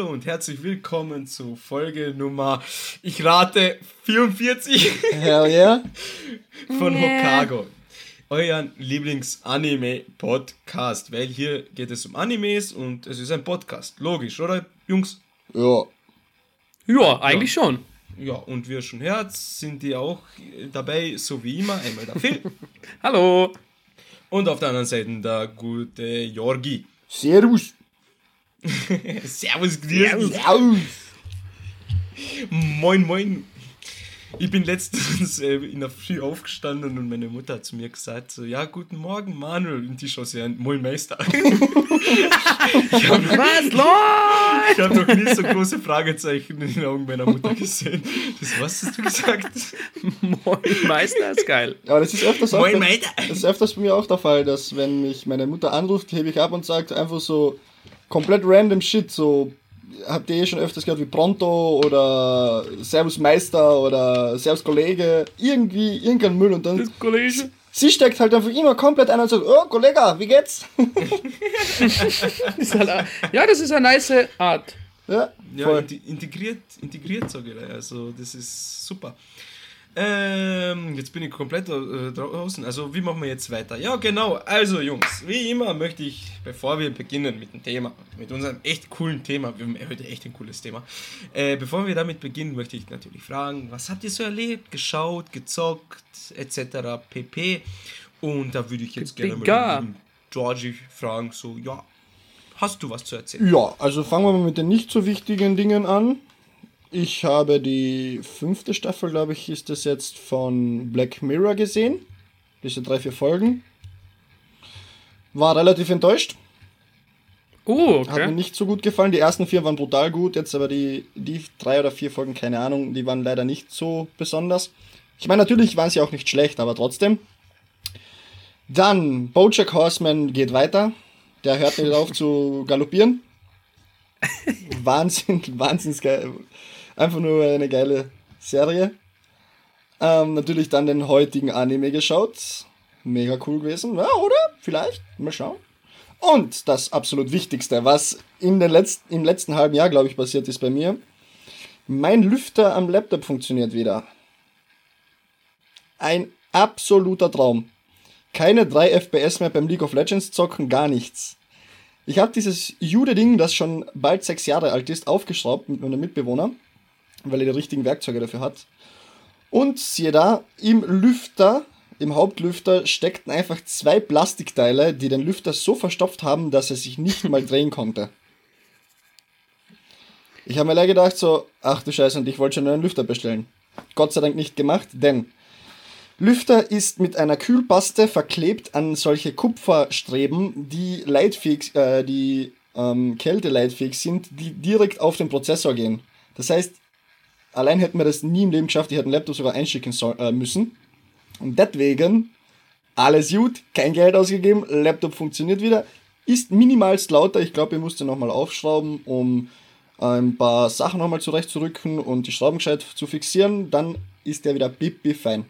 hallo und herzlich willkommen zu Folge Nummer, ich rate, 44 Hell yeah. von Yeah. Hokago. Euren Lieblings-Anime-Podcast, weil hier geht es um Animes und es ist ein Podcast. Logisch, oder, Jungs? Ja. Ja, eigentlich schon. Ja, und wie ihr schon hört, sind die auch dabei, so wie immer, einmal der Phil Hallo. und auf der anderen Seite der gute Jorgi. Servus. Servus, grüß dich. Servus. Moin, moin. Ich bin letztens äh, in der Früh aufgestanden und meine Mutter hat zu mir gesagt, so, ja, guten Morgen, Manuel. Und ich schaue sie an, moin, Meister. ich habe Was läuft? ich hab noch nie so große Fragezeichen in den Augen meiner Mutter gesehen. Das was hast du gesagt? Moin Meister ist geil. Aber das ist öfters auch Moin, bei, Meister. das ist öfters bei mir auch der Fall, dass wenn mich meine Mutter anruft, hebe ich ab und sage einfach so komplett random Shit, so habt ihr eh schon öfters gehört wie Pronto oder Servus Meister oder Servus Kollege, irgendwie irgendein Müll und dann Kollege. sie steckt halt einfach immer komplett ein und sagt, oh Kollege, wie geht's? Halt, ja, das ist eine nice Art. ja, Ja, integriert, integriert sage ich. Also, das ist super. Ähm, jetzt bin ich komplett äh, draußen. Also, wie machen wir jetzt weiter? Ja, genau. Also, Jungs, wie immer möchte ich, bevor wir beginnen mit dem Thema, mit unserem echt coolen Thema, wir haben heute echt ein cooles Thema, äh, bevor wir damit beginnen, möchte ich natürlich fragen, was habt ihr so erlebt, geschaut, gezockt, etc. pp. Und da würde ich jetzt gerne mal Georgie fragen, so, ja, hast du was zu erzählen? Ja, also fangen wir mal mit den nicht so wichtigen Dingen an. Ich habe die fünfte Staffel, glaube ich, ist das jetzt von Black Mirror gesehen. Diese drei, vier Folgen. War relativ enttäuscht. Oh, Hat mir okay. nicht so gut gefallen. Die ersten vier waren brutal gut, jetzt aber die, die drei oder vier Folgen, keine Ahnung, die waren leider nicht so besonders. Ich meine, natürlich waren sie auch nicht schlecht, aber trotzdem. Dann, Bojack Horseman geht weiter. Der hört nicht auf zu galoppieren. Wahnsinn, wahnsinns geil. Einfach nur eine geile Serie. Ähm, natürlich dann den heutigen Anime geschaut. Mega cool gewesen. Ja, oder? Vielleicht. Mal schauen. Und das absolut Wichtigste, was in den letzten, im letzten halben Jahr, glaube ich, passiert ist bei mir. Mein Lüfter am Laptop funktioniert wieder. Ein absoluter Traum. Keine 3 FPS mehr beim League of Legends zocken, gar nichts. Ich habe dieses Jude-Ding, das schon bald sechs Jahre alt ist, aufgeschraubt mit meinem Mitbewohner, weil er die richtigen Werkzeuge dafür hat. Und siehe da, im Lüfter, im Hauptlüfter, steckten einfach zwei Plastikteile, die den Lüfter so verstopft haben, dass er sich nicht mal drehen konnte. Ich habe mir leider gedacht, so, ach du Scheiße, und ich wollte schon einen Lüfter bestellen. Gott sei Dank nicht gemacht, denn Lüfter ist mit einer Kühlpaste verklebt an solche Kupferstreben, die leitfähig, äh, die ähm, kälteleitfähig sind, die direkt auf den Prozessor gehen. Das heißt, allein hätten wir das nie im Leben geschafft, ich hätte einen Laptop sogar einschicken soll, äh, müssen. Und deswegen, alles gut, kein Geld ausgegeben, Laptop funktioniert wieder, ist minimalst lauter, ich glaube, ich musste nochmal aufschrauben, um ein paar Sachen nochmal zurechtzurücken und die Schrauben gescheit zu fixieren, dann ist der wieder pipi fein.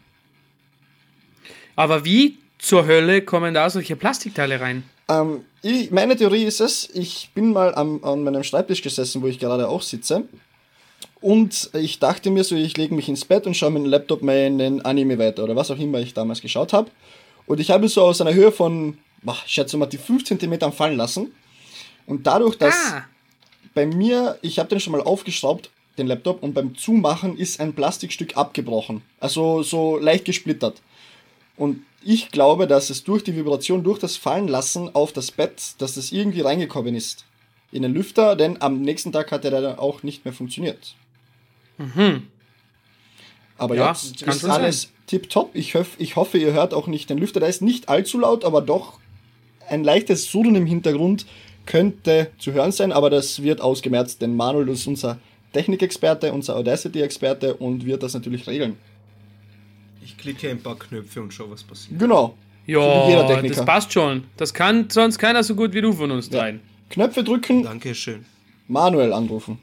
Aber wie zur Hölle kommen da solche Plastikteile rein? Ähm, ich, meine Theorie ist es, ich bin mal am, an meinem Schreibtisch gesessen, wo ich gerade auch sitze. Und ich dachte mir so, ich lege mich ins Bett und schaue mit dem Laptop meinen Anime weiter oder was auch immer ich damals geschaut habe. Und ich habe so aus einer Höhe von, boah, ich schätze mal, die 5 cm fallen lassen. Und dadurch, dass Ah, bei mir, ich habe den schon mal aufgeschraubt, den Laptop, und beim Zumachen ist ein Plastikstück abgebrochen. Also so leicht gesplittert. Und ich glaube, dass es durch die Vibration, durch das Fallenlassen auf das Bett, dass das irgendwie reingekommen ist. In den Lüfter, denn am nächsten Tag hat er dann auch nicht mehr funktioniert. Aber Ja, jetzt kann ist schon alles tipptopp. Ich, hoff, ich hoffe, ihr hört auch nicht den Lüfter. Der ist nicht allzu laut, aber doch ein leichtes Surren im Hintergrund könnte zu hören sein, aber das wird ausgemerzt, denn Manuel ist unser Technikexperte, unser Audacity-Experte und wird das natürlich regeln. Ich klicke ein paar Knöpfe und schau, was passiert. Genau. So ja, Techniker. das passt schon. Das kann sonst keiner so gut wie du von uns dreien. Knöpfe drücken, Dankeschön. Manuel anrufen.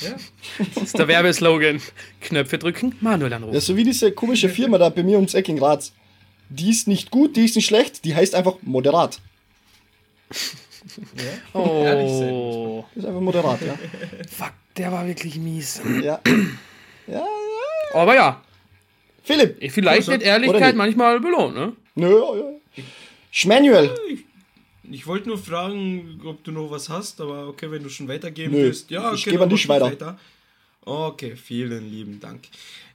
Ja. Das ist der Werbeslogan. Knöpfe drücken, Manuel anrufen. Ja, so wie diese komische Firma da bei mir ums Eck in Graz. Die ist nicht gut, die ist nicht schlecht, die heißt einfach moderat. Ja? Oh. Das ist einfach moderat, ja. Fuck, der war wirklich mies. Ja. Ja, ja. Aber ja, Philipp. vielleicht Also, wird Ehrlichkeit nicht? manchmal belohnt, ne? Nö, ja, ja. Schmanuel. Ich wollte nur fragen, ob du noch was hast, aber okay, wenn du schon weitergeben Nö, willst. Ja, ich okay, gebe dann an dich mach du weiter. Okay, vielen lieben Dank.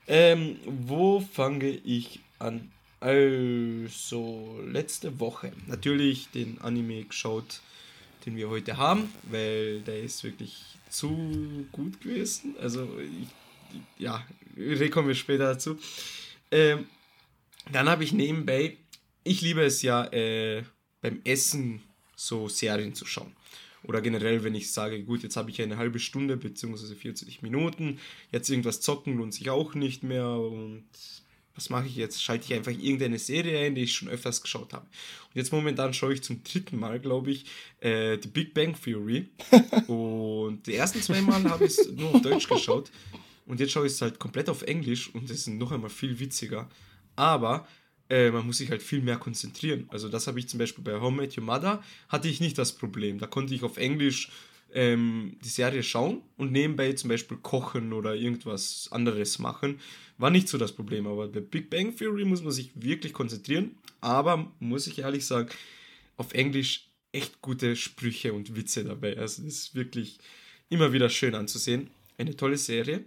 Ähm, wo fange ich an? Also, letzte Woche natürlich den Anime geschaut, den wir heute haben, weil der ist wirklich zu gut gewesen. Also, ich, ja, kommen wir später dazu. Ähm, dann habe ich nebenbei, ich liebe es ja, äh, beim Essen so Serien zu schauen. Oder generell, wenn ich sage, gut, jetzt habe ich eine halbe Stunde bzw. 40 Minuten, jetzt irgendwas zocken lohnt sich auch nicht mehr und was mache ich jetzt? Schalte ich einfach irgendeine Serie ein, die ich schon öfters geschaut habe. Und jetzt momentan schaue ich zum dritten Mal, glaube ich, äh, die Big Bang Theory. und die ersten zwei Mal habe ich es nur auf Deutsch geschaut. Und jetzt schaue ich es halt komplett auf Englisch und es ist noch einmal viel witziger. Aber äh, man muss sich halt viel mehr konzentrieren. Also das habe ich zum Beispiel bei Home Met Your Mother, hatte ich nicht das Problem. Da konnte ich auf Englisch ähm, die Serie schauen und nebenbei zum Beispiel kochen oder irgendwas anderes machen. War nicht so das Problem, aber bei Big Bang Theory muss man sich wirklich konzentrieren. Aber muss ich ehrlich sagen, auf Englisch echt gute Sprüche und Witze dabei. Also das ist wirklich immer wieder schön anzusehen. Eine tolle Serie.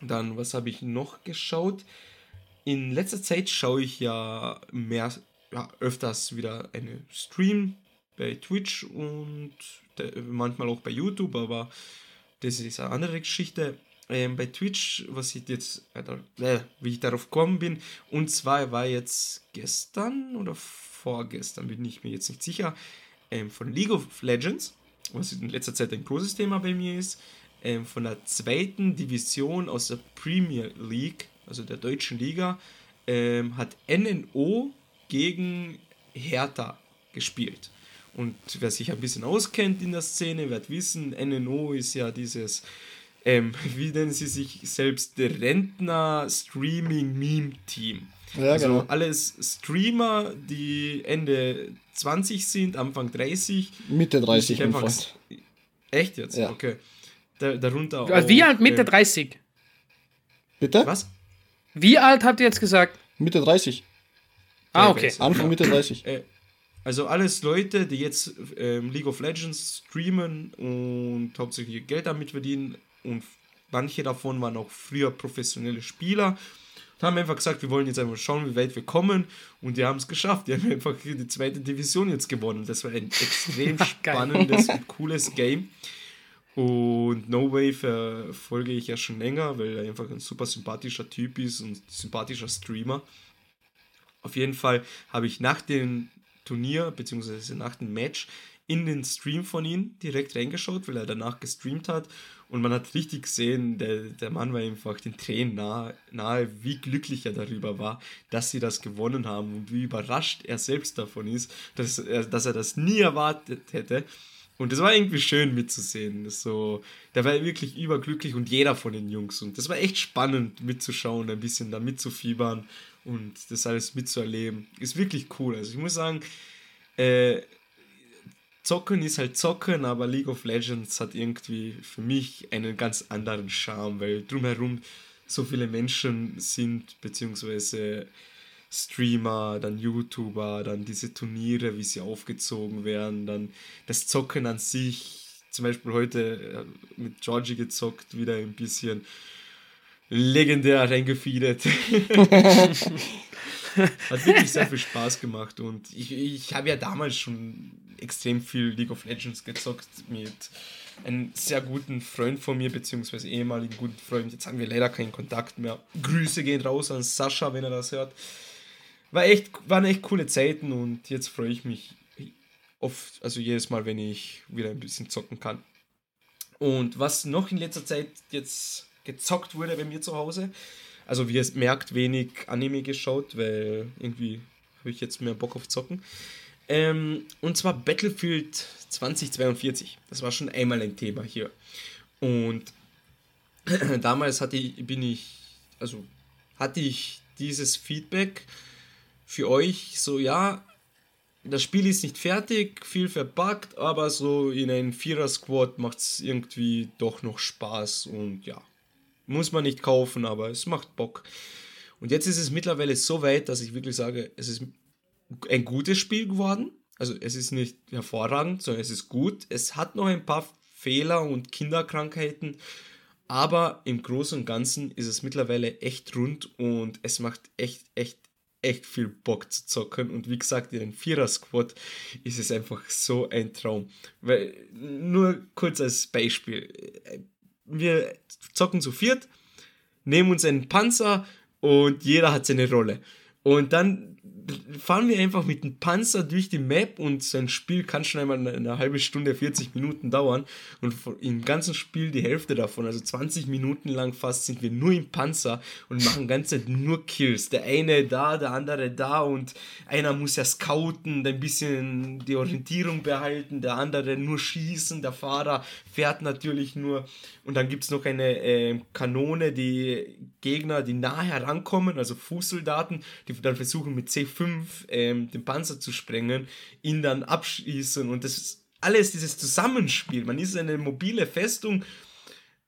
Dann, was habe ich noch geschaut? In letzter Zeit schaue ich ja mehr, ja, öfters wieder eine Stream bei Twitch und manchmal auch bei YouTube, aber das ist eine andere Geschichte. Ähm, bei Twitch, was ich jetzt, äh, äh, wie ich darauf gekommen bin, und zwar war jetzt gestern oder vorgestern, bin ich mir jetzt nicht sicher, ähm, von League of Legends, was in letzter Zeit ein großes Thema bei mir ist, ähm, von der zweiten Division aus der Premier League, also der deutschen Liga, ähm, hat NNO gegen Hertha gespielt. Und wer sich ein bisschen auskennt in der Szene, wird wissen, NNO ist ja dieses, ähm, wie nennen sie sich selbst, Rentner-Streaming-Meme-Team. Ja, also genau. alles Streamer, die Ende 20 sind, Anfang 30. Mitte 30, die mein einfach-. Echt jetzt? Ja. Okay. Da, darunter Also wie auch, alt? Mitte ähm, 30. Bitte? Was? Wie alt habt ihr jetzt gesagt? Mitte 30. Ah, okay. Anfang Mitte 30. Äh, also alles Leute, die jetzt ähm, League of Legends streamen und hauptsächlich Geld damit verdienen und manche davon waren auch früher professionelle Spieler und haben einfach gesagt, wir wollen jetzt einfach schauen, wie weit wir kommen und die haben es geschafft. Die haben einfach die zweite Division jetzt gewonnen. Das war ein extrem spannendes und cooles Game. Und No Way verfolge ich ja schon länger, weil er einfach ein super sympathischer Typ ist und sympathischer Streamer. Auf jeden Fall habe ich nach dem Turnier, beziehungsweise nach dem Match, in den Stream von ihm direkt reingeschaut, weil er danach gestreamt hat. Und man hat richtig gesehen, der, der Mann war einfach den Tränen nahe, nahe, wie glücklich er darüber war, dass sie das gewonnen haben und wie überrascht er selbst davon ist, dass er, dass er das nie erwartet hätte. Und das war irgendwie schön mitzusehen. So, der war wirklich überglücklich und jeder von den Jungs. Und das war echt spannend mitzuschauen, ein bisschen da mitzufiebern und das alles mitzuerleben. Ist wirklich cool. Also ich muss sagen, äh, Zocken ist halt Zocken, aber League of Legends hat irgendwie für mich einen ganz anderen Charme, weil drumherum so viele Menschen sind, beziehungsweise Streamer, dann YouTuber, dann diese Turniere, wie sie aufgezogen werden, dann das Zocken an sich. Zum Beispiel heute äh, mit Georgie gezockt, wieder ein bisschen legendär reingefeedet. Hat wirklich sehr viel Spaß gemacht und ich, ich habe ja damals schon extrem viel League of Legends gezockt mit einem sehr guten Freund von mir, beziehungsweise ehemaligen guten Freund. Jetzt haben wir leider keinen Kontakt mehr. Grüße gehen raus an Sascha, wenn er das hört. War echt, waren echt coole Zeiten und jetzt freue ich mich oft, also jedes Mal, wenn ich wieder ein bisschen zocken kann. Und was noch in letzter Zeit jetzt gezockt wurde bei mir zu Hause, also wie ihr es merkt, wenig Anime geschaut, weil irgendwie habe ich jetzt mehr Bock auf Zocken. Ähm, und zwar Battlefield 2042. Das war schon einmal ein Thema hier. Und damals hatte ich, bin ich, also hatte ich dieses Feedback für euch so, ja, das Spiel ist nicht fertig, viel verpackt, aber so in einem Vierer-Squad macht es irgendwie doch noch Spaß und ja, muss man nicht kaufen, aber es macht Bock. Und jetzt ist es mittlerweile so weit, dass ich wirklich sage, es ist ein gutes Spiel geworden. Also es ist nicht hervorragend, sondern es ist gut. Es hat noch ein paar Fehler und Kinderkrankheiten, aber im Großen und Ganzen ist es mittlerweile echt rund und es macht echt, echt, echt viel Bock zu zocken. Und wie gesagt, in den Vierer-Squad ist es einfach so ein Traum. Weil, nur kurz als Beispiel. Wir zocken zu viert, nehmen uns einen Panzer und jeder hat seine Rolle. Und dann fahren wir einfach mit dem Panzer durch die Map und sein Spiel kann schon einmal eine, halbe Stunde, 40 Minuten dauern und im ganzen Spiel die Hälfte davon, also 20 Minuten lang fast, sind wir nur im Panzer und machen ganze Zeit nur Kills. Der eine da, der andere da und einer muss ja scouten, ein bisschen die Orientierung behalten, der andere nur schießen, der Fahrer fährt natürlich nur und dann gibt es noch eine äh, Kanone, die Gegner, die nah herankommen, also Fußsoldaten, die dann versuchen mit C5 ähm, den Panzer zu sprengen, ihn dann abschießen und das ist alles dieses Zusammenspiel. Man ist eine mobile Festung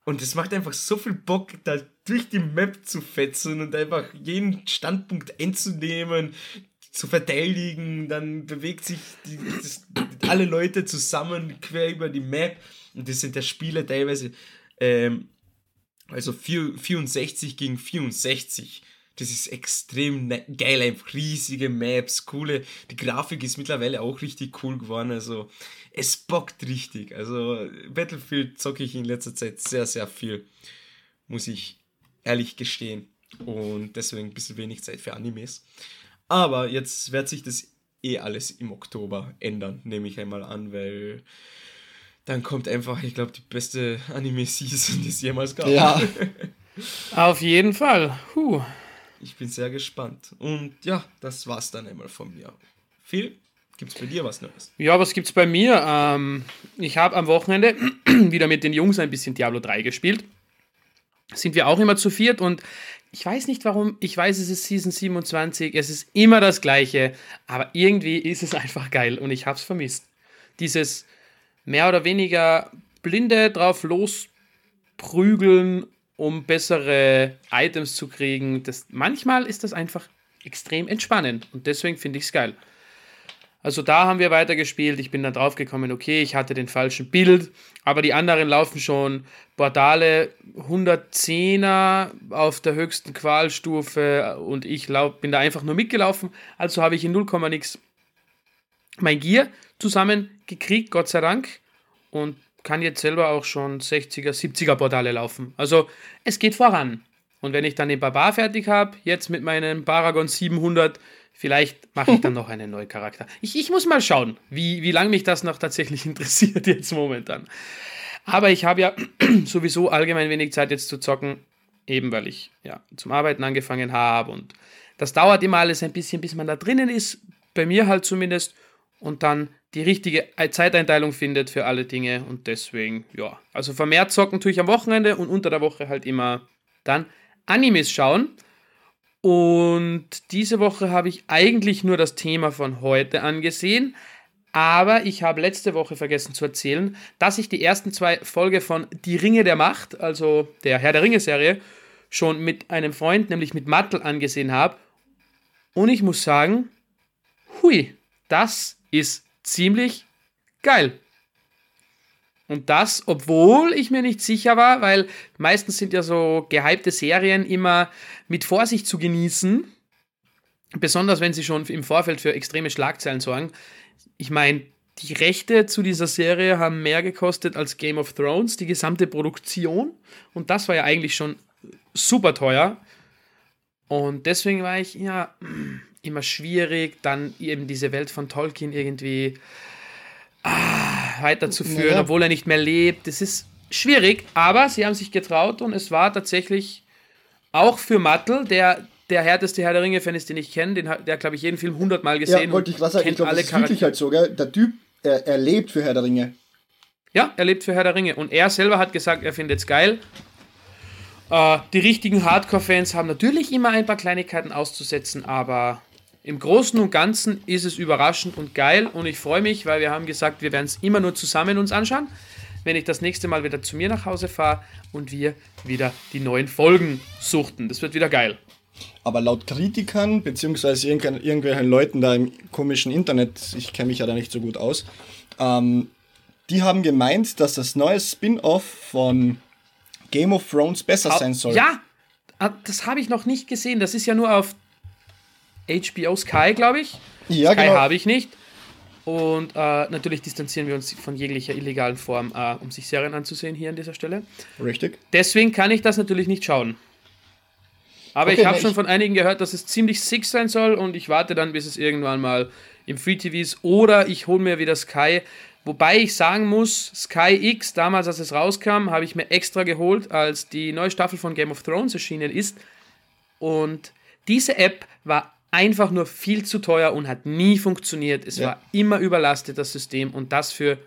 und es macht einfach so viel Bock, da durch die Map zu fetzen und einfach jeden Standpunkt einzunehmen, zu verteidigen. Dann bewegt sich die, das, alle Leute zusammen quer über die Map und das sind der Spiele teilweise ähm, also 64 gegen 64. Das ist extrem ne-, geil, einfach riesige Maps, coole. Die Grafik ist mittlerweile auch richtig cool geworden. Also es bockt richtig. Also Battlefield zocke ich in letzter Zeit sehr, sehr viel. Muss ich ehrlich gestehen. Und deswegen ein bisschen wenig Zeit für Animes. Aber jetzt wird sich das eh alles im Oktober ändern, nehme ich einmal an, weil dann kommt einfach, ich glaube, die beste Anime-Season, die es jemals gab. Ja. Auf jeden Fall. Huh. Ich bin sehr gespannt. Und ja, das war's dann einmal von mir. Phil, gibt's bei dir was Neues? Ja, was gibt's bei mir? Ähm, ich habe am Wochenende wieder mit den Jungs ein bisschen Diablo 3 gespielt. Sind wir auch immer zu viert und ich weiß nicht warum, ich weiß, es ist Season 27, es ist immer das Gleiche, aber irgendwie ist es einfach geil und ich hab's vermisst. Dieses mehr oder weniger blinde drauf losprügeln, um bessere Items zu kriegen. Das, manchmal ist das einfach extrem entspannend und deswegen finde ich es geil. Also da haben wir weitergespielt. Ich bin dann draufgekommen, okay, ich hatte den falschen Bild, aber die anderen laufen schon Portale 110er auf der höchsten Qualstufe und ich lauf, bin da einfach nur mitgelaufen. Also habe ich in 0, nix mein Gear zusammengekriegt, Gott sei Dank. Und kann jetzt selber auch schon 60er, 70er Portale laufen. Also es geht voran. Und wenn ich dann den Barbar fertig habe, jetzt mit meinem Paragon 700, vielleicht mache ich dann noch einen neuen Charakter. Ich, ich muss mal schauen, wie, wie lange mich das noch tatsächlich interessiert jetzt momentan. Aber ich habe ja sowieso allgemein wenig Zeit jetzt zu zocken, eben weil ich ja zum Arbeiten angefangen habe und das dauert immer alles ein bisschen, bis man da drinnen ist, bei mir halt zumindest und dann die richtige Zeiteinteilung findet für alle Dinge und deswegen, ja. Also vermehrt zocken tue ich am Wochenende und unter der Woche halt immer dann Animes schauen. Und diese Woche habe ich eigentlich nur das Thema von heute angesehen, aber ich habe letzte Woche vergessen zu erzählen, dass ich die ersten zwei Folgen von Die Ringe der Macht, also der Herr der Ringe-Serie, schon mit einem Freund, nämlich mit Mattel, angesehen habe. Und ich muss sagen, hui, das ist ziemlich geil. Und das, obwohl ich mir nicht sicher war, weil meistens sind ja so gehypte Serien immer mit Vorsicht zu genießen. Besonders wenn sie schon im Vorfeld für extreme Schlagzeilen sorgen. Ich meine, die Rechte zu dieser Serie haben mehr gekostet als Game of Thrones, die gesamte Produktion. Und das war ja eigentlich schon super teuer. Und deswegen war ich, ja, immer schwierig, dann eben diese Welt von Tolkien irgendwie ah, weiterzuführen, ja. obwohl er nicht mehr lebt. Das ist schwierig, aber sie haben sich getraut und es war tatsächlich auch für Mattel, der der härteste Herr der Ringe-Fan ist, den ich kenne, den, der glaube ich jeden Film hundertmal gesehen. Ja, wollte ich was sagen, ich glaube, das ist wirklich halt so, gell? Der Typ, er, er lebt für Herr der Ringe. Ja, er lebt für Herr der Ringe und er selber hat gesagt, er findet es geil äh, die richtigen Hardcore-Fans haben natürlich immer ein paar Kleinigkeiten auszusetzen, aber im Großen und Ganzen ist es überraschend und geil und ich freue mich, weil wir haben gesagt, wir werden es immer nur zusammen uns anschauen, wenn ich das nächste Mal wieder zu mir nach Hause fahre und wir wieder die neuen Folgen suchten. Das wird wieder geil. Aber laut Kritikern, beziehungsweise irgendwelchen Leuten da im komischen Internet, ich kenne mich ja da nicht so gut aus, ähm, die haben gemeint, dass das neue Spin-off von Game of Thrones besser Ha- sein soll. Ja, ah, das habe ich noch nicht gesehen. Das ist ja nur auf HBO Sky, glaube ich. Ja, Sky genau. habe ich nicht. Und äh, natürlich distanzieren wir uns von jeglicher illegalen Form, äh, um sich Serien anzusehen hier an dieser Stelle. Richtig. Deswegen kann ich das natürlich nicht schauen. Aber Okay, ich habe ne, schon von einigen gehört, dass es ziemlich sick sein soll und ich warte dann, bis es irgendwann mal im Free TV ist oder ich hole mir wieder Sky. Wobei ich sagen muss, Sky X, damals als es rauskam, habe ich mir extra geholt, als die neue Staffel von Game of Thrones erschienen ist. Und diese App war einfach nur viel zu teuer und hat nie funktioniert. Es Ja. war immer überlastet, das System. Und das für,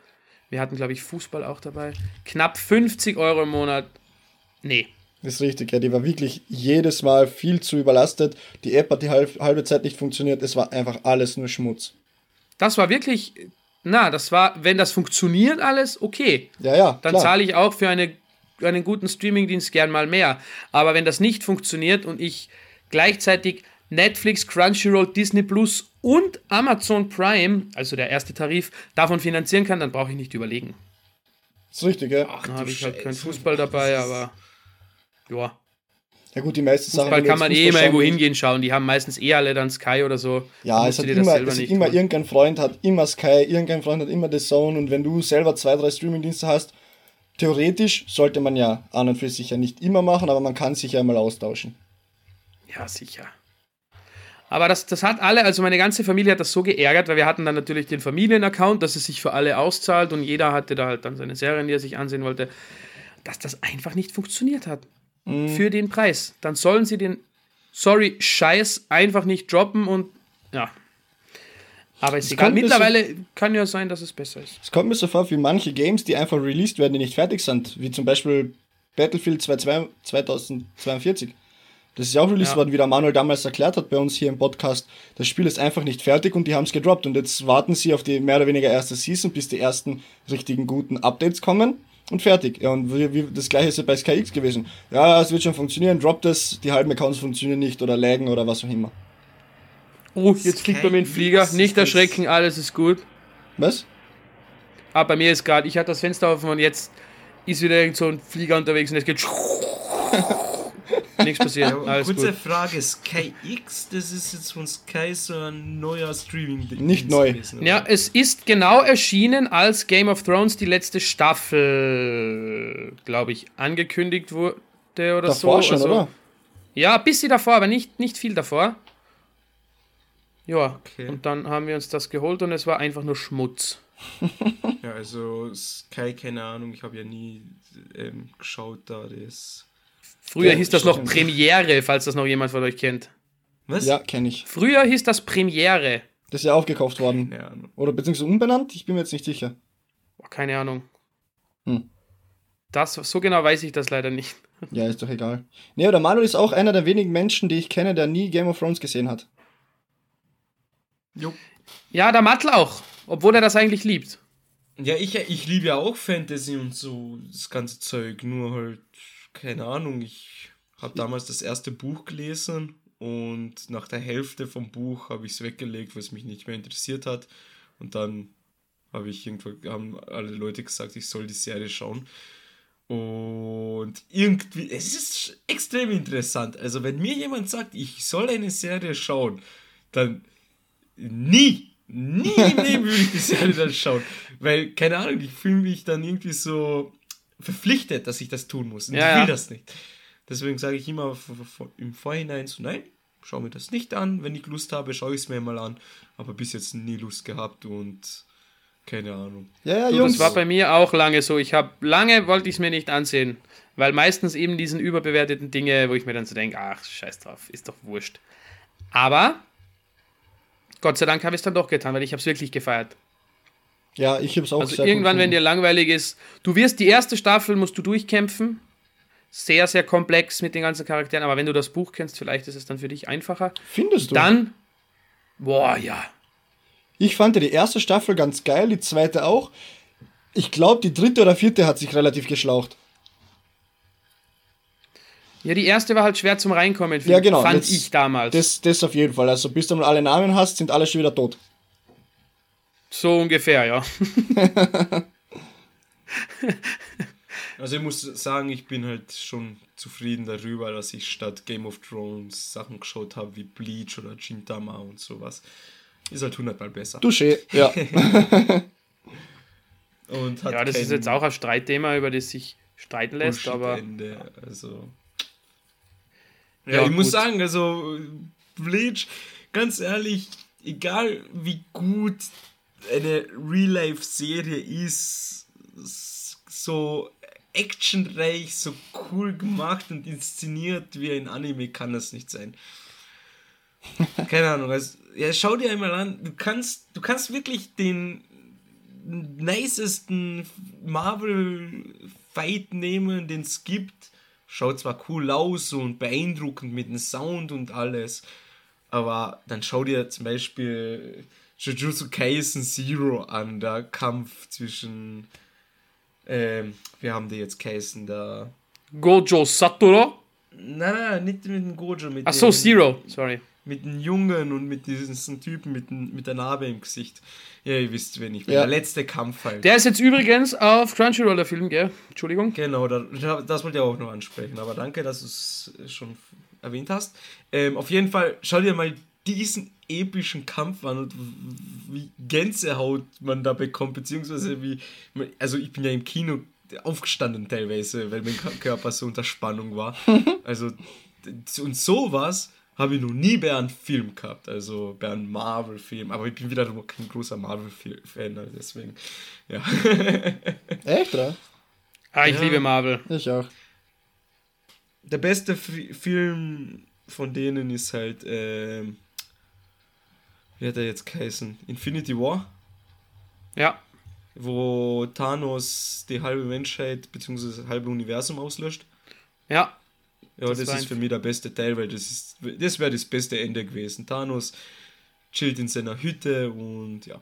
wir hatten, glaube ich, Fußball auch dabei, knapp 50 Euro im Monat. Nee. Das ist richtig, ja, die war wirklich jedes Mal viel zu überlastet. Die App hat die halb, halbe Zeit nicht funktioniert. Es war einfach alles nur Schmutz. Das war wirklich, na, das war, wenn das funktioniert alles, okay. Ja, ja. Dann zahle ich auch für eine, einen guten Streamingdienst gern mal mehr. Aber wenn das nicht funktioniert und ich gleichzeitig Netflix, Crunchyroll, Disney Plus und Amazon Prime, also der erste Tarif, davon finanzieren kann, dann brauche ich nicht überlegen. Das ist richtig, ja. Dann habe ich halt keinen. Fußball dabei, aber ja, Ja gut, die meisten Sachen. Fußball du kann man eh immer irgendwo hingehen schauen. Die haben meistens eh alle dann Sky oder so. Ja, es hat immer, es hat nicht immer irgendein Freund hat immer Sky, irgendein Freund hat immer The Zone und wenn du selber zwei, drei Streamingdienste hast, theoretisch sollte man ja an und für sich ja nicht immer machen, aber man kann sich ja mal austauschen. Ja, sicher. Aber das, das hat alle, also meine ganze Familie hat das so geärgert, weil wir hatten dann natürlich den Familienaccount, dass es sich für alle auszahlt und jeder hatte da halt dann seine Serien, die er sich ansehen wollte, dass das einfach nicht funktioniert hat. Mhm. Für den Preis. Dann sollen sie den, sorry, Scheiß einfach nicht droppen und ja. Aber Es egal. mir so- Mittlerweile kann ja sein, dass es besser ist. Es kommt mir so vor wie manche Games, die einfach released werden, die nicht fertig sind, wie zum Beispiel Battlefield 22 2042. Das ist ja auch released Ja. worden, wie der Manuel damals erklärt hat bei uns hier im Podcast. Das Spiel ist einfach nicht fertig und die haben es gedroppt. Und jetzt warten sie auf die mehr oder weniger erste Season, bis die ersten richtigen guten Updates kommen und fertig. Ja, und wie, wie, das gleiche ist ja bei SkyX gewesen. Ja, es wird schon funktionieren, droppt es, die halben Accounts funktionieren nicht oder laggen oder was auch immer. Oh, jetzt fliegt bei mir ein Flieger. Nicht erschrecken, alles ist gut. Was? Ah, bei mir ist gerade, ich hatte das Fenster offen und jetzt ist wieder irgend so ein Flieger unterwegs und es geht. Nichts passiert, Ja, alles kurze gut. Frage, Sky X, das ist jetzt von Sky so ein neuer streaming Nicht neu. Ja, es ist genau erschienen, als Game of Thrones die letzte Staffel, glaube ich, angekündigt wurde oder Davor so. schon, also, oder? Ja, ein bisschen davor, aber nicht, nicht viel davor. Ja, Okay. und dann haben wir uns das geholt und es war einfach nur Schmutz. Ja, also Sky, keine Ahnung, ich habe ja nie ähm, geschaut da, das. Früher Ja, hieß das noch. Premiere, falls das noch jemand von euch kennt. Was? Ja, kenne ich. Früher hieß das Premiere. Das ist ja aufgekauft worden. Oder beziehungsweise umbenannt, ich bin mir jetzt nicht sicher. Boah, keine Ahnung. Hm. Das, so genau weiß ich das leider nicht. Ja, ist doch egal. Nee, der Manuel ist auch einer der wenigen Menschen, die ich kenne, der nie Game of Thrones gesehen hat. Jo. Ja, der Mattel auch, obwohl er das eigentlich liebt. Ja, ich, ich liebe ja auch Fantasy und so, das ganze Zeug, nur halt, keine Ahnung, ich habe damals das erste Buch gelesen und nach der Hälfte vom Buch habe ich es weggelegt, weil es mich nicht mehr interessiert hat. Und dann habe ich irgendwann, haben alle Leute gesagt, ich soll die Serie schauen. Und irgendwie, es ist extrem interessant. Also, wenn mir jemand sagt, ich soll eine Serie schauen, dann nie, nie im würde ich die Serie dann schauen. Weil, keine Ahnung, ich fühle mich dann irgendwie so verpflichtet, dass ich das tun muss. Und Ja, ich will ja. das nicht. Deswegen sage ich immer im Vorhinein so, nein, schau mir das nicht an. Wenn ich Lust habe, schaue ich es mir mal an. Aber bis jetzt nie Lust gehabt und keine Ahnung. Ja, ja, Du, Jungs. das war bei mir auch lange so. Ich habe lange wollte ich es mir nicht ansehen, weil meistens eben diesen überbewerteten Dinge, wo ich mir dann so denke, ach scheiß drauf, ist doch wurscht. Aber Gott sei Dank habe ich es dann doch getan, weil ich habe es wirklich gefeiert. Ja, ich hab's auch Also irgendwann, wenn dir langweilig ist, du wirst die erste Staffel musst du durchkämpfen. Sehr, sehr komplex mit den ganzen Charakteren, aber wenn du das Buch kennst, vielleicht ist es dann für dich einfacher. Findest du? Dann, Boah, ja. Ich fand die erste Staffel ganz geil, die zweite auch. Ich glaube, die dritte oder vierte hat sich relativ geschlaucht. Ja, die erste war halt schwer zum Reinkommen, Ja, genau. fand das- ich damals. Das, das auf jeden Fall. Also, bis du mal alle Namen hast, sind alle schon wieder tot. So ungefähr, ja. Also ich muss sagen, ich bin halt schon zufrieden darüber, dass ich statt Game of Thrones Sachen geschaut habe wie Bleach oder Gintama und sowas. Ist halt hundertmal besser. Dusche, ja. Und hat Ja, das ist jetzt auch ein Streitthema, über das sich streiten lässt, aber Bullshit-Ende, Also. Ja, Ja, ich muss gut. sagen, also Bleach, ganz ehrlich, egal wie gut eine Real-Life-Serie ist, so actionreich, so cool gemacht und inszeniert wie ein Anime kann das nicht sein. Keine Ahnung, also, ja, schau dir einmal an, du kannst, du kannst wirklich den nicesten Marvel-Fight nehmen, den es gibt. Schaut zwar cool aus und beeindruckend mit dem Sound und alles, aber dann schau dir zum Beispiel Jujutsu Kaisen Zero an, der Kampf zwischen, ähm, wir haben die jetzt Kaisen da. Gojo Satoru? Nein, nein, nicht mit dem Gojo, mit Ach so, dem, Zero, sorry. mit dem Jungen und mit diesen Typen mit, dem- mit der Narbe im Gesicht. Ja, ihr wisst, wen ich meine. Ja. Der letzte Kampf halt. Der ist jetzt übrigens auf Crunchyroll der Film, gell? Entschuldigung. Genau, da, da- das wollte ich auch noch ansprechen, aber danke, dass du es schon erwähnt hast. Ähm, auf jeden Fall, schau dir mal diesen epischen Kampf an und wie Gänsehaut man da bekommt, beziehungsweise wie, also ich bin ja im Kino aufgestanden teilweise, weil mein Körper so unter Spannung war. Also, und sowas habe ich noch nie bei einem Film gehabt, also bei einem Marvel-Film, aber ich bin wiederum kein großer Marvel-Fan, also deswegen, ja. Echt, oder? Ah, ich Ja. liebe Marvel. Ich auch. der beste Fi- Film von denen ist halt, ähm, wie hat er jetzt geheißen? Infinity War, Ja. wo Thanos die halbe Menschheit bzw. das halbe Universum auslöscht. Ja. Ja, Das das, ist für mich der beste Teil, weil das ist, das wäre das beste Ende gewesen. Thanos chillt in seiner Hütte und ja,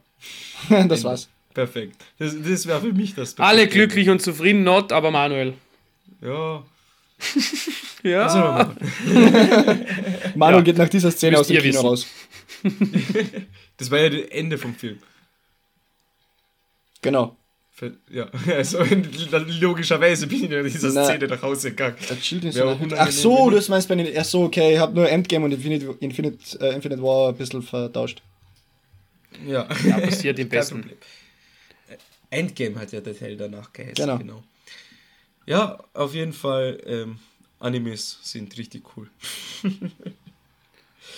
das war's. perfekt. Das, das wäre für mich das perfekte Alle Ende. glücklich und zufrieden, not, aber Manuel. Ja, Ja. Manuel Ja. geht nach dieser Szene Müsst aus dem Kino wissen. raus. Das war ja das Ende vom Film. Genau. Ja, also logischerweise bin ich in dieser Na. Szene nach Hause gegangen. Ach so, du meinst bei den. Ach so, okay, ich habe nur Endgame und Infinite, Infinite, äh, Infinite War ein bisschen vertauscht. Ja, Ja, passiert im Besten. Problem. Äh, Endgame hat ja der Teil danach geheißen. Genau. Genau. Ja, auf jeden Fall, ähm, Animes sind richtig cool.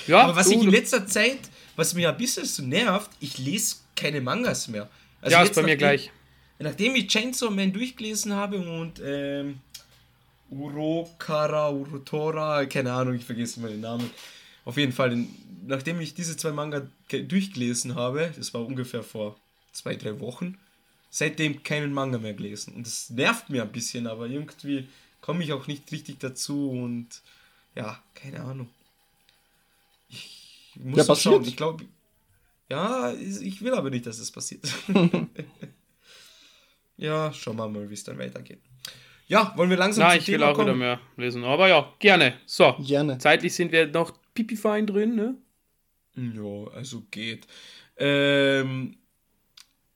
Ja, Aber was du, ich in letzter Zeit, was mir ein bisschen so nervt, ich lese keine Mangas mehr. Also ja, ist bei mir nachdem- gleich. Nachdem ich Chainsaw Man durchgelesen habe und ähm, Urokara, Urotora, keine Ahnung, ich vergesse mal den Namen. Auf jeden Fall, nachdem ich diese zwei Manga ge- durchgelesen habe, das war ungefähr vor zwei, drei Wochen, seitdem keinen Manga mehr gelesen. Und das nervt mir ein bisschen, aber irgendwie komme ich auch nicht richtig dazu und ja, keine Ahnung. Muss Ja, passiert. schauen. Ich glaube, ja, ich will aber nicht, dass es passiert. ja, schauen wir mal, wie es dann weitergeht. Ja, wollen wir langsam zum ich will Thema auch wieder kommen? mehr lesen. Aber ja, gerne. So. Gerne. Zeitlich sind wir noch pipifein drin, ne? Ja, also geht. Ähm,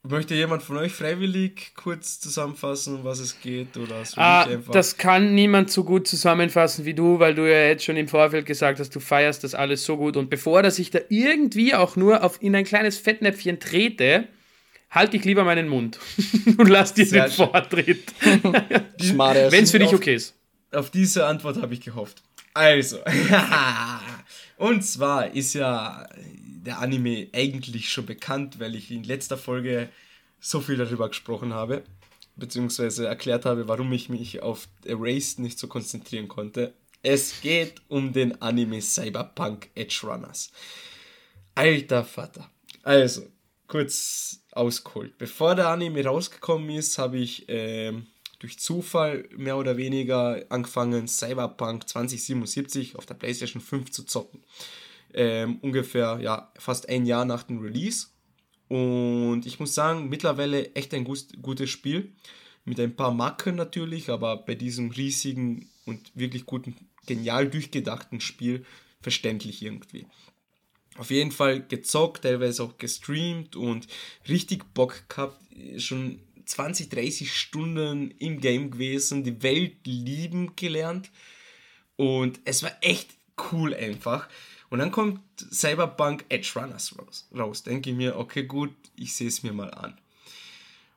möchte jemand von euch freiwillig kurz zusammenfassen, um was es geht? Oder Ah, das kann niemand so gut zusammenfassen wie du, weil du ja jetzt schon im Vorfeld gesagt hast, du feierst das alles so gut. Und bevor dass ich da irgendwie auch nur auf, in ein kleines Fettnäpfchen trete, halte ich lieber meinen Mund und lass dir Sehr den schön. Vortritt, wenn es für dich auf- okay ist. Auf diese Antwort habe ich gehofft. Also, und zwar ist ja der Anime eigentlich schon bekannt, weil ich in letzter Folge so viel darüber gesprochen habe, beziehungsweise erklärt habe, warum ich mich auf Erased nicht so konzentrieren konnte. Es geht um den Anime Cyberpunk Edge Runners. Alter Vater. Also, kurz ausgeholt. Bevor der Anime rausgekommen ist, habe ich ähm, durch Zufall mehr oder weniger angefangen, Cyberpunk 2077 auf der PlayStation 5 zu zocken. Ähm, ungefähr ja, fast ein Jahr nach dem Release. Und ich muss sagen, mittlerweile echt ein gutes Spiel. Mit ein paar Macken natürlich, aber bei diesem riesigen und wirklich guten, genial durchgedachten Spiel verständlich irgendwie. Auf jeden Fall gezockt, teilweise auch gestreamt und richtig Bock gehabt. Schon 20, 30 Stunden im Game gewesen, die Welt lieben gelernt. Und es war echt cool einfach. Und dann kommt Cyberpunk Edge Runners raus. raus. Denke ich mir, okay, gut, ich sehe es mir mal an.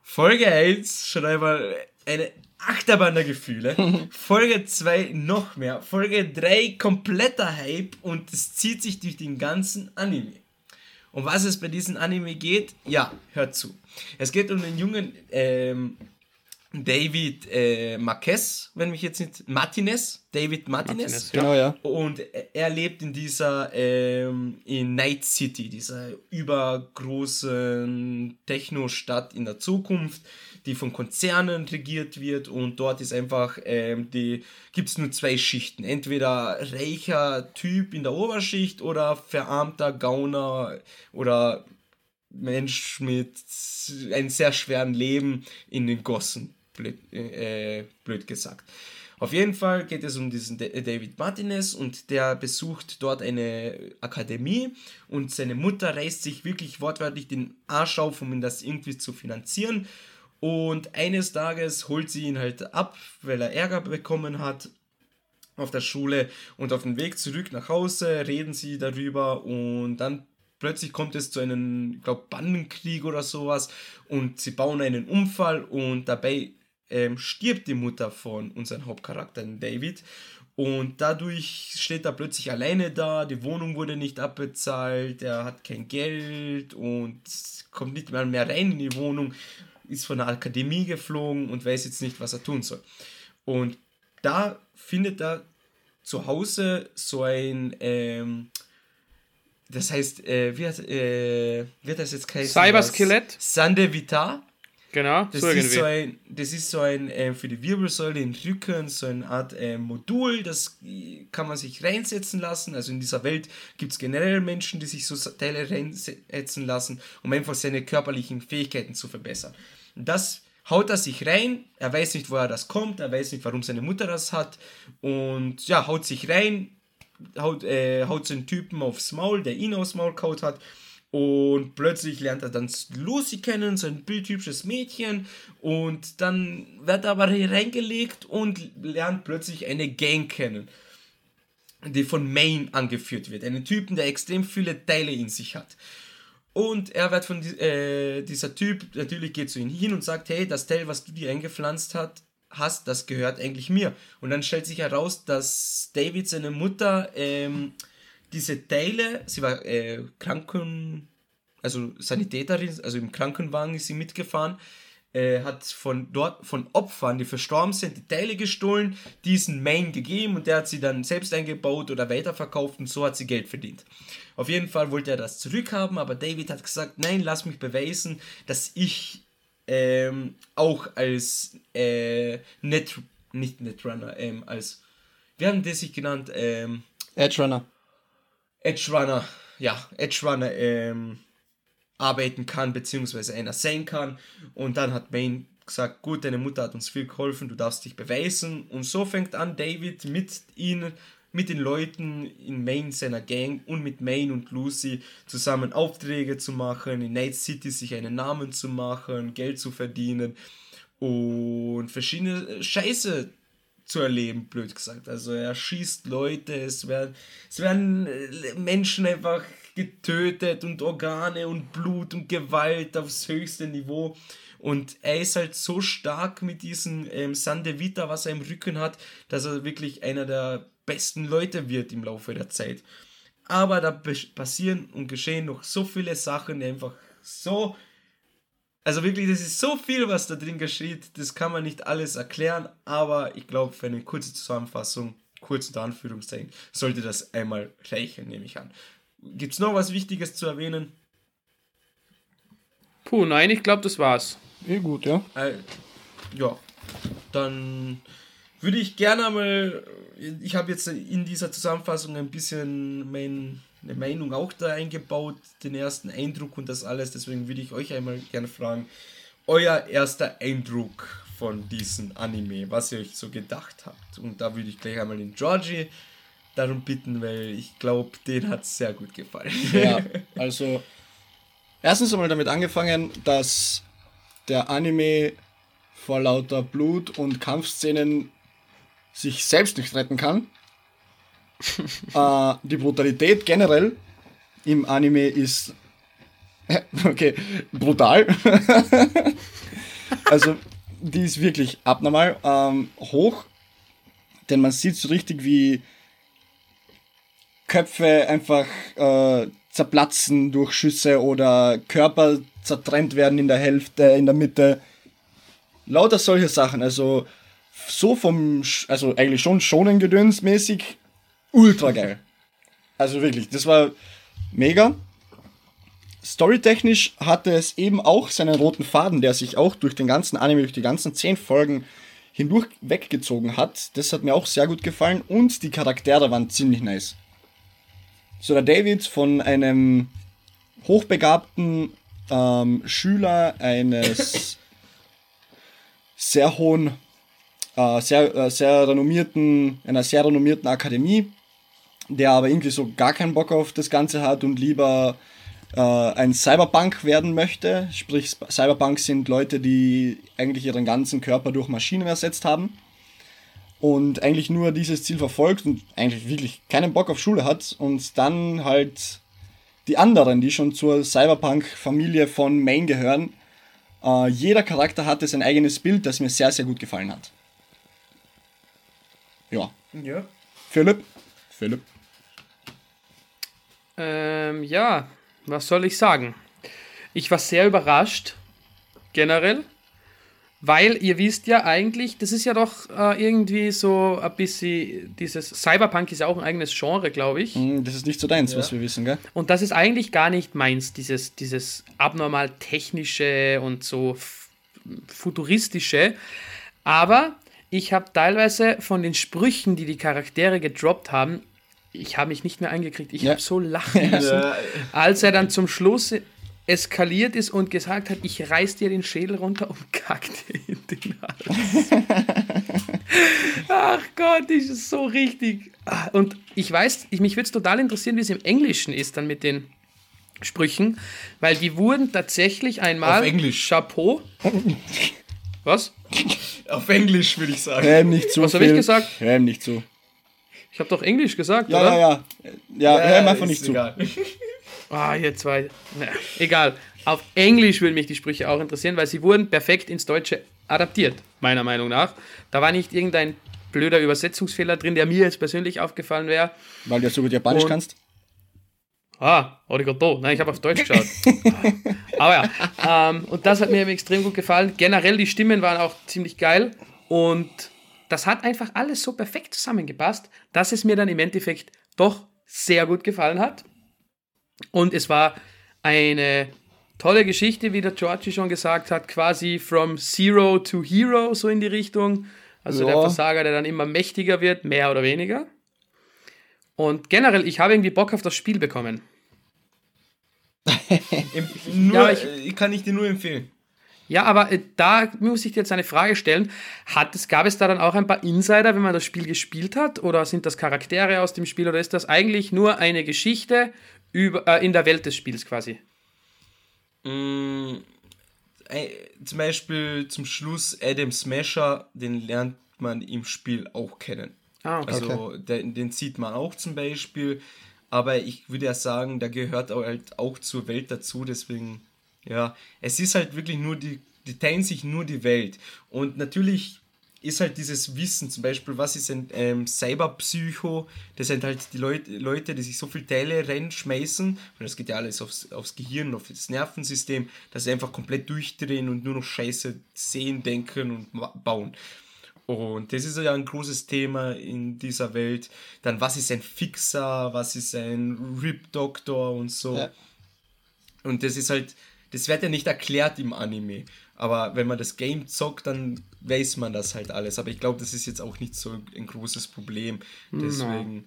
Folge 1 schon einmal eine Achterbahn der Gefühle. Folge 2 noch mehr. Folge 3 kompletter Hype und es zieht sich durch den ganzen Anime. Um was es bei diesem Anime geht? Ja, hört zu. Es geht um den jungen ähm, David äh, Marquez, wenn mich jetzt nicht. Martinez, David Martinez. Martinez genau, ja. Und er lebt in dieser, ähm, in Night City, dieser übergroßen Techno-Stadt in der Zukunft, die von Konzernen regiert wird. Und dort ist einfach, ähm, die, gibt es nur zwei Schichten. Entweder reicher Typ in der Oberschicht oder verarmter Gauner oder Mensch mit einem sehr schweren Leben in den Gossen blöd, äh, blöd gesagt. Auf jeden Fall geht es um diesen David Martinez und der besucht dort eine Akademie und seine Mutter reißt sich wirklich wortwörtlich den Arsch auf, um ihn das irgendwie zu finanzieren. Und eines Tages holt sie ihn halt ab, weil er Ärger bekommen hat auf der Schule und auf dem Weg zurück nach Hause reden sie darüber und dann plötzlich kommt es zu einem, ich glaube, Bandenkrieg oder sowas und sie bauen einen Unfall und dabei ähm, stirbt die Mutter von unserem Hauptcharakter, David. Und dadurch steht er plötzlich alleine da, die Wohnung wurde nicht abbezahlt, er hat kein Geld und kommt nicht mal mehr rein in die Wohnung, ist von der Akademie geflogen und weiß jetzt nicht, was er tun soll. Und da findet er zu Hause so ein, ähm, das heißt, äh, wie, hat, äh, wird das jetzt heißen? Cyberskelett? Sande Vitar. Genau, das so ist irgendwie. so ein, das ist so ein äh, für die Wirbelsäule im Rücken so eine Art äh, Modul, das kann man sich reinsetzen lassen. Also in dieser Welt gibt es generell Menschen, die sich so Teile reinsetzen lassen, um einfach seine körperlichen Fähigkeiten zu verbessern. Das haut er sich rein, er weiß nicht, woher das kommt, er weiß nicht, warum seine Mutter das hat und ja, haut sich rein, haut, äh, haut so einen Typen aufs Maul, der ihn aufs Maul kaut hat und plötzlich lernt er dann Lucy kennen, so ein bildhübsches Mädchen. Und dann wird er aber reingelegt und lernt plötzlich eine Gang kennen, die von Maine angeführt wird. Einen Typen, der extrem viele Teile in sich hat. Und er wird von äh, dieser Typ, natürlich geht zu ihm hin und sagt, hey, das Teil, was du dir eingepflanzt hat, hast, das gehört eigentlich mir. Und dann stellt sich heraus, dass David seine Mutter ähm, diese Teile, sie war äh, Kranken, also Sanitäterin, also im Krankenwagen ist sie mitgefahren, äh, hat von dort, von Opfern, die verstorben sind, die Teile gestohlen, diesen Main gegeben und der hat sie dann selbst eingebaut oder weiterverkauft und so hat sie Geld verdient. Auf jeden Fall wollte er das zurückhaben, aber David hat gesagt, nein, lass mich beweisen, dass ich ähm, auch als äh, Net, nicht Netrunner, ähm, als, wie haben die sich genannt? Ähm, Edge Runner. Edge Runner, ja, Edge Runner ähm, arbeiten kann, beziehungsweise einer sein kann. Und dann hat Maine gesagt, gut, deine Mutter hat uns viel geholfen, du darfst dich beweisen. Und so fängt an David mit ihnen, mit den Leuten in Maine seiner Gang und mit Maine und Lucy zusammen Aufträge zu machen, in Night City sich einen Namen zu machen, Geld zu verdienen und verschiedene Scheiße zu erleben, blöd gesagt. Also er schießt Leute, es werden, es werden äh, Menschen einfach getötet und Organe und Blut und Gewalt aufs höchste Niveau. Und er ist halt so stark mit diesem ähm, Sande Vita, was er im Rücken hat, dass er wirklich einer der besten Leute wird im Laufe der Zeit. Aber da passieren und geschehen noch so viele Sachen, die einfach so also wirklich, das ist so viel, was da drin geschieht. Das kann man nicht alles erklären, aber ich glaube, für eine kurze Zusammenfassung, kurz unter Anführungszeichen, sollte das einmal reichen, nehme ich an. Gibt es noch was Wichtiges zu erwähnen? Puh, nein, ich glaube, das war's. Eh gut, ja. Äh, ja, dann würde ich gerne mal, ich habe jetzt in dieser Zusammenfassung ein bisschen mein eine Meinung auch da eingebaut, den ersten Eindruck und das alles. Deswegen würde ich euch einmal gerne fragen, euer erster Eindruck von diesem Anime, was ihr euch so gedacht habt. Und da würde ich gleich einmal den Georgie darum bitten, weil ich glaube, den hat es sehr gut gefallen. Ja, also erstens einmal damit angefangen, dass der Anime vor lauter Blut und Kampfszenen sich selbst nicht retten kann. Äh, die Brutalität generell im Anime ist okay, brutal. also die ist wirklich abnormal ähm, hoch, denn man sieht so richtig, wie Köpfe einfach äh, zerplatzen durch Schüsse oder Körper zertrennt werden in der Hälfte, in der Mitte. Lauter solche Sachen. Also so vom, also eigentlich schon schonen gedönsmäßig, ultra geil. Also wirklich, das war mega. Storytechnisch hatte es eben auch seinen roten Faden, der sich auch durch den ganzen Anime, durch die ganzen zehn Folgen hindurch weggezogen hat. Das hat mir auch sehr gut gefallen und die Charaktere waren ziemlich nice. So der David von einem hochbegabten ähm, Schüler eines sehr hohen, äh, sehr, äh, sehr renommierten, einer sehr renommierten Akademie, der aber irgendwie so gar keinen Bock auf das Ganze hat und lieber äh, ein Cyberpunk werden möchte. Sprich, Cyberpunk sind Leute, die eigentlich ihren ganzen Körper durch Maschinen ersetzt haben und eigentlich nur dieses Ziel verfolgt und eigentlich wirklich keinen Bock auf Schule hat und dann halt die anderen, die schon zur Cyberpunk-Familie von Main gehören, äh, jeder Charakter hatte sein eigenes Bild, das mir sehr, sehr gut gefallen hat. Ja. Ja. Philipp? Philipp? Ähm, ja, was soll ich sagen? Ich war sehr überrascht, generell, weil ihr wisst ja eigentlich, das ist ja doch äh, irgendwie so ein bisschen dieses Cyberpunk ist ja auch ein eigenes Genre, glaube ich. Hm, Das ist nicht so deins, Ja. was wir wissen, gell? Und das ist eigentlich gar nicht meins, dieses, dieses abnormal technische und so futuristische. Aber ich habe teilweise von den Sprüchen, die die Charaktere gedroppt haben, ich habe mich nicht mehr eingekriegt. Ich Ja. habe so lachen müssen, als er dann zum Schluss eskaliert ist und gesagt hat, ich reiß dir den Schädel runter und kack dir in den Hals. Ach Gott, das ist so richtig. Und ich weiß, ich, mich würde es total interessieren, wie es im Englischen ist dann mit den Sprüchen, weil die wurden tatsächlich einmal Auf Englisch. Chapeau. Was? Auf Englisch würde ich sagen. Hör ihm nicht zu. Was hab ich gesagt? Hör ihm nicht zu. Ich habe doch Englisch gesagt, Ja, oder? ja, ja. Ja, hör ihm einfach ist nicht zu. egal. Ah, ihr zwei. Na, egal. Auf Englisch würden mich die Sprüche auch interessieren, weil sie wurden perfekt ins Deutsche adaptiert, meiner Meinung nach. Da war nicht irgendein blöder Übersetzungsfehler drin, der mir jetzt persönlich aufgefallen wäre. Weil du ja so gut Japanisch Und- kannst. Ah, arigato. Nein, ich habe auf Deutsch geschaut. Aber ja, ähm, und das hat mir extrem gut gefallen. Generell, die Stimmen waren auch ziemlich geil. Und das hat einfach alles so perfekt zusammengepasst, dass es mir dann im Endeffekt doch sehr gut gefallen hat. Und es war eine tolle Geschichte, wie der Georgie schon gesagt hat, quasi from Zero to Hero, so in die Richtung. Also der Ja. Versager, der dann immer mächtiger wird, mehr oder weniger. Und generell, ich habe irgendwie Bock auf das Spiel bekommen. Nur, Ja, ich- äh, kann ich dir nur empfehlen. Ja, aber äh, da muss ich dir jetzt eine Frage stellen. Hat es, gab es da dann auch ein paar Insider, wenn man das Spiel gespielt hat? Oder sind das Charaktere aus dem Spiel? Oder ist das eigentlich nur eine Geschichte über, äh, in der Welt des Spiels quasi? Mm, äh, zum Beispiel zum Schluss Adam Smasher, den lernt man im Spiel auch kennen. Ah, okay. Also den, den sieht man auch zum Beispiel. Aber ich würde ja sagen, da gehört halt auch zur Welt dazu. Deswegen, ja, es ist halt wirklich nur die, die teilen sich nur die Welt. Und natürlich ist halt dieses Wissen, zum Beispiel, was ist ein ähm, Cyberpsycho? Das sind halt die Leut, Leute, die sich so viel Teile reinschmeißen, und das geht ja alles aufs, aufs Gehirn, auf das Nervensystem, dass sie einfach komplett durchdrehen und nur noch Scheiße sehen, denken und bauen. Und das ist ja ein großes Thema in dieser Welt. Dann, was ist ein Fixer, was ist ein Rip-Doktor und so. Ja. Und das ist halt, das wird ja nicht erklärt im Anime. Aber wenn man das Game zockt, dann weiß man das halt alles. Aber ich glaube, das ist jetzt auch nicht so ein großes Problem. Deswegen,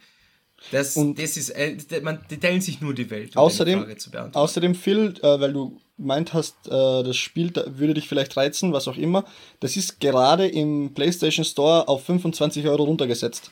Das, Und- das ist, äh, man, die teilen sich nur die Welt, um Außerdem- deine Frage zu beantworten. Außerdem, Phil, äh, weil du meint hast, äh, das Spiel da, würde dich vielleicht reizen, was auch immer, das ist gerade im PlayStation Store auf 25 Euro runtergesetzt.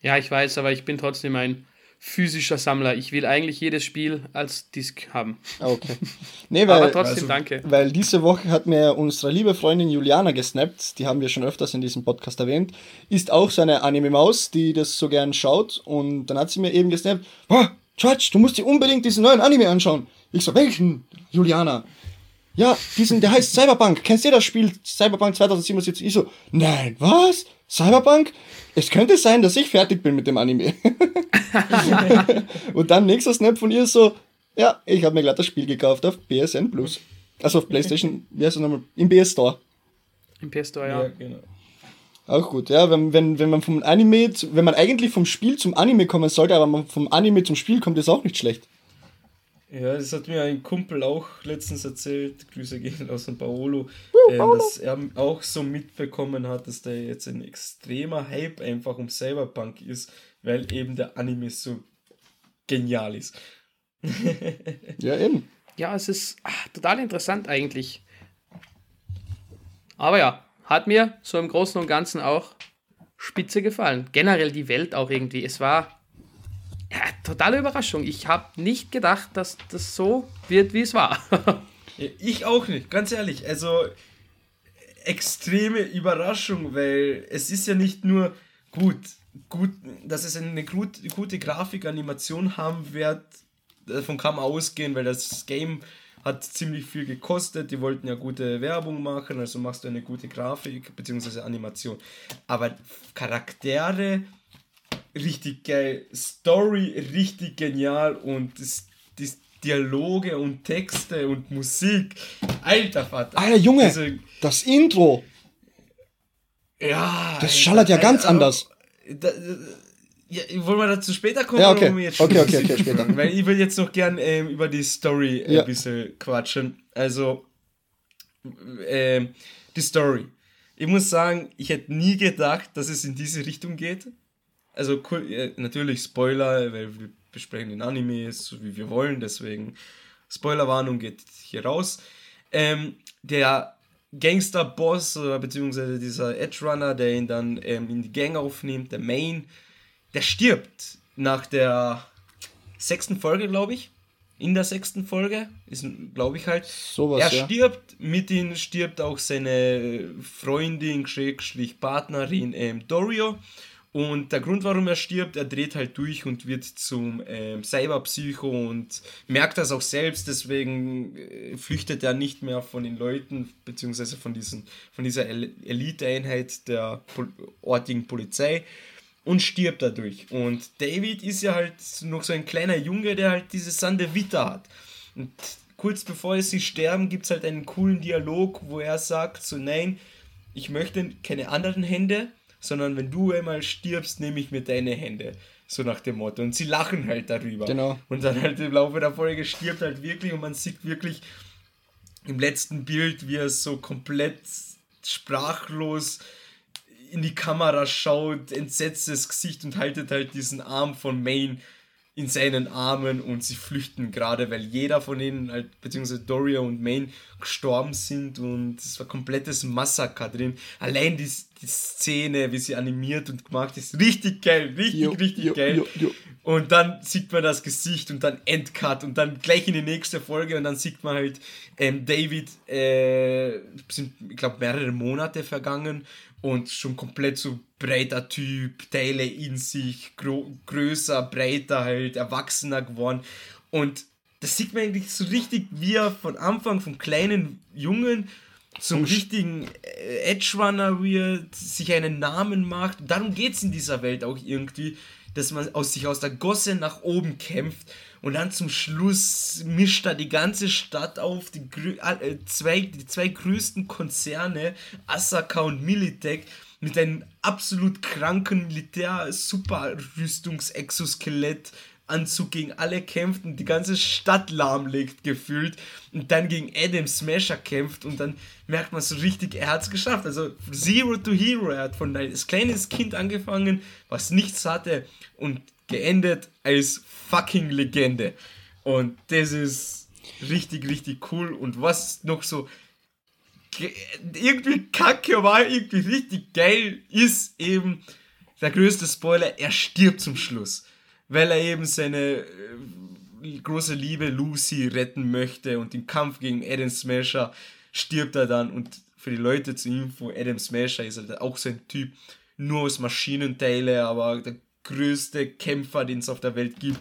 Ja, ich weiß, aber ich bin trotzdem ein physischer Sammler. Ich will eigentlich jedes Spiel als Disc haben. Ah, Okay. Nee, weil, aber trotzdem also- danke. weil diese Woche hat mir unsere liebe Freundin Juliana gesnappt, die haben wir schon öfters in diesem Podcast erwähnt, ist auch so eine Anime-Maus, die das so gern schaut und dann hat sie mir eben gesnappt, oh, George, du musst dir unbedingt diesen neuen Anime anschauen. Ich so, welchen, Juliana? Ja, diesen, der heißt Cyberpunk. Kennst du das Spiel Cyberpunk 2077? Ich so, nein, was? Cyberpunk? Es könnte sein, dass ich fertig bin mit dem Anime. und dann nächster Snap von ihr so, ja, ich habe mir glatt das Spiel gekauft auf PSN Plus. Also auf PlayStation, wie heißt das nochmal? Im BS Store. Im PS Store, ja, ja. genau. Auch gut, ja, wenn, wenn, wenn man vom Anime, zu, wenn man eigentlich vom Spiel zum Anime kommen sollte, aber man vom Anime zum Spiel kommt, ist auch nicht schlecht. Ja, das hat mir ein Kumpel auch letztens erzählt, Grüße gehen aus dem Paolo, ähm, dass er auch so mitbekommen hat, dass da jetzt ein extremer Hype einfach um Cyberpunk ist, weil eben der Anime so genial ist. Ja, eben. Ja, es ist ach, total interessant eigentlich. Aber ja, hat mir so im Großen und Ganzen auch spitze gefallen. Generell die Welt auch irgendwie. Es war ja, totale Überraschung. Ich habe nicht gedacht, dass das so wird, wie es war. Ich auch nicht, ganz ehrlich. Also extreme Überraschung, weil es ist ja nicht nur gut, gut, dass es eine gut, gute Grafikanimation haben wird. Davon kann man ausgehen, weil das Game hat ziemlich viel gekostet. Die wollten ja gute Werbung machen, also machst du eine gute Grafik bzw. Animation. Aber Charaktere richtig geil, Story richtig genial und das, das Dialoge und Texte und Musik. Alter Vater. Alter Junge, Also, das Intro, ja. das schallert ja ganz aber- anders. Da, ja, wollen wir dazu später kommen? Ja, okay. Okay, okay, okay, später. Weil ich will jetzt noch gern ähm, über die Story Ja. ein bisschen quatschen. Also, ähm, die Story. Ich muss sagen, ich hätte nie gedacht, dass es in diese Richtung geht. Also, cool, äh, natürlich Spoiler, weil wir besprechen den Anime so wie wir wollen, deswegen Spoilerwarnung geht hier raus. Ähm, der Gangster-Boss oder beziehungsweise dieser Edge-Runner, der ihn dann ähm, in die Gang aufnimmt, der Main, der stirbt nach der sechsten Folge, glaube ich. In der sechsten Folge ist, glaube ich halt. Sowas, er ja. stirbt, mit ihm stirbt auch seine Freundin, Schrägstrich Partnerin ähm, Dorio. Und der Grund, warum er stirbt, er dreht halt durch und wird zum ähm, Cyberpsycho und merkt das auch selbst, deswegen äh, flüchtet er nicht mehr von den Leuten, beziehungsweise von, diesen, von dieser El Elite-Einheit der Pol ortigen Polizei und stirbt dadurch. Und David ist ja halt noch so ein kleiner Junge, der halt diese Sande Vita hat. Und kurz bevor sie sterben, gibt es halt einen coolen Dialog, wo er sagt, so nein, ich möchte keine anderen Hände, sondern wenn du einmal stirbst, nehme ich mir deine Hände. So nach dem Motto. Und sie lachen halt darüber. Genau. Und dann halt im Laufe der Folge stirbt halt wirklich und man sieht wirklich im letzten Bild, wie er so komplett sprachlos in die Kamera schaut, entsetztes Gesicht und haltet halt diesen Arm von Maine in seinen Armen und sie flüchten gerade, weil jeder von ihnen, halt, beziehungsweise Doria und Maine, gestorben sind und es war komplettes Massaker drin. Allein die, die Szene, wie sie animiert und gemacht ist, richtig geil, richtig, Jo, richtig jo, geil. jo. Und dann sieht man das Gesicht und dann Endcut und dann gleich in die nächste Folge und dann sieht man halt ähm, David, äh, sind, ich glaube, mehrere Monate vergangen und schon komplett so breiter Typ, Teile in sich, größer, breiter halt, erwachsener geworden. Und das sieht man eigentlich so richtig, wie er von Anfang vom kleinen Jungen zum richtigen äh, Edge-Runner wird, sich einen Namen macht. Darum geht es in dieser Welt auch irgendwie, dass man aus sich aus der Gosse nach oben kämpft und dann zum Schluss mischt da die ganze Stadt auf, die, äh, zwei, die zwei größten Konzerne, Asaka und Militech, mit einem absolut kranken Militär-Super-Rüstungs-Exoskelett Kampfanzug gegen alle kämpft und die ganze Stadt lahmlegt gefühlt und dann gegen Adam Smasher kämpft und dann merkt man so richtig, er hat es geschafft. Also Zero to Hero, er hat von als kleines Kind angefangen, was nichts hatte und geendet als fucking Legende. Und das ist richtig, richtig cool. Und was noch so irgendwie kacke war, irgendwie richtig geil, ist eben der größte Spoiler, er stirbt zum Schluss. Weil er eben seine äh, große Liebe Lucy retten möchte und im Kampf gegen Adam Smasher stirbt er dann und für die Leute zur Info, Adam Smasher ist halt auch so ein Typ, nur aus Maschinenteile, aber der größte Kämpfer, den es auf der Welt gibt.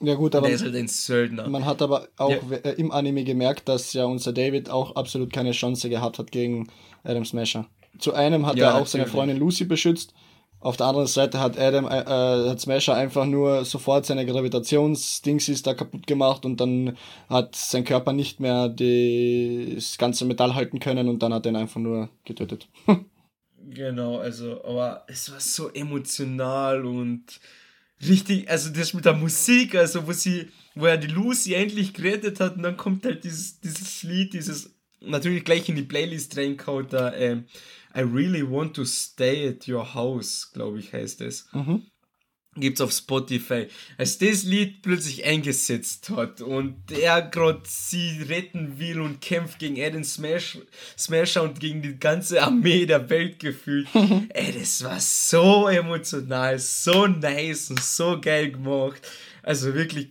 Ja gut, aber der ist halt ein Söldner. man hat aber auch ja. im Anime gemerkt, dass ja unser David auch absolut keine Chance gehabt hat gegen Adam Smasher. Zu einem hat ja, er auch natürlich. seine Freundin Lucy beschützt, auf der anderen Seite hat Adam, äh, äh, hat Smasher einfach nur sofort seine Gravitationsdings da kaputt gemacht und dann hat sein Körper nicht mehr das ganze Metall halten können und dann hat er ihn einfach nur getötet. genau, also, aber es war so emotional und richtig, also das mit der Musik, also wo sie, wo er die Lucy endlich gerettet hat und dann kommt halt dieses, dieses Lied, dieses, natürlich gleich in die Playlist reinkaut, da, ähm, I really want to stay at your house, glaube ich, heißt es. Mhm. Gibt's auf Spotify. Als das Lied plötzlich eingesetzt hat und er gerade sie retten will und kämpft gegen Adam Smash, Smasher und gegen die ganze Armee der Welt gefühlt. Ey, das war so emotional, so nice und so geil gemacht. Also wirklich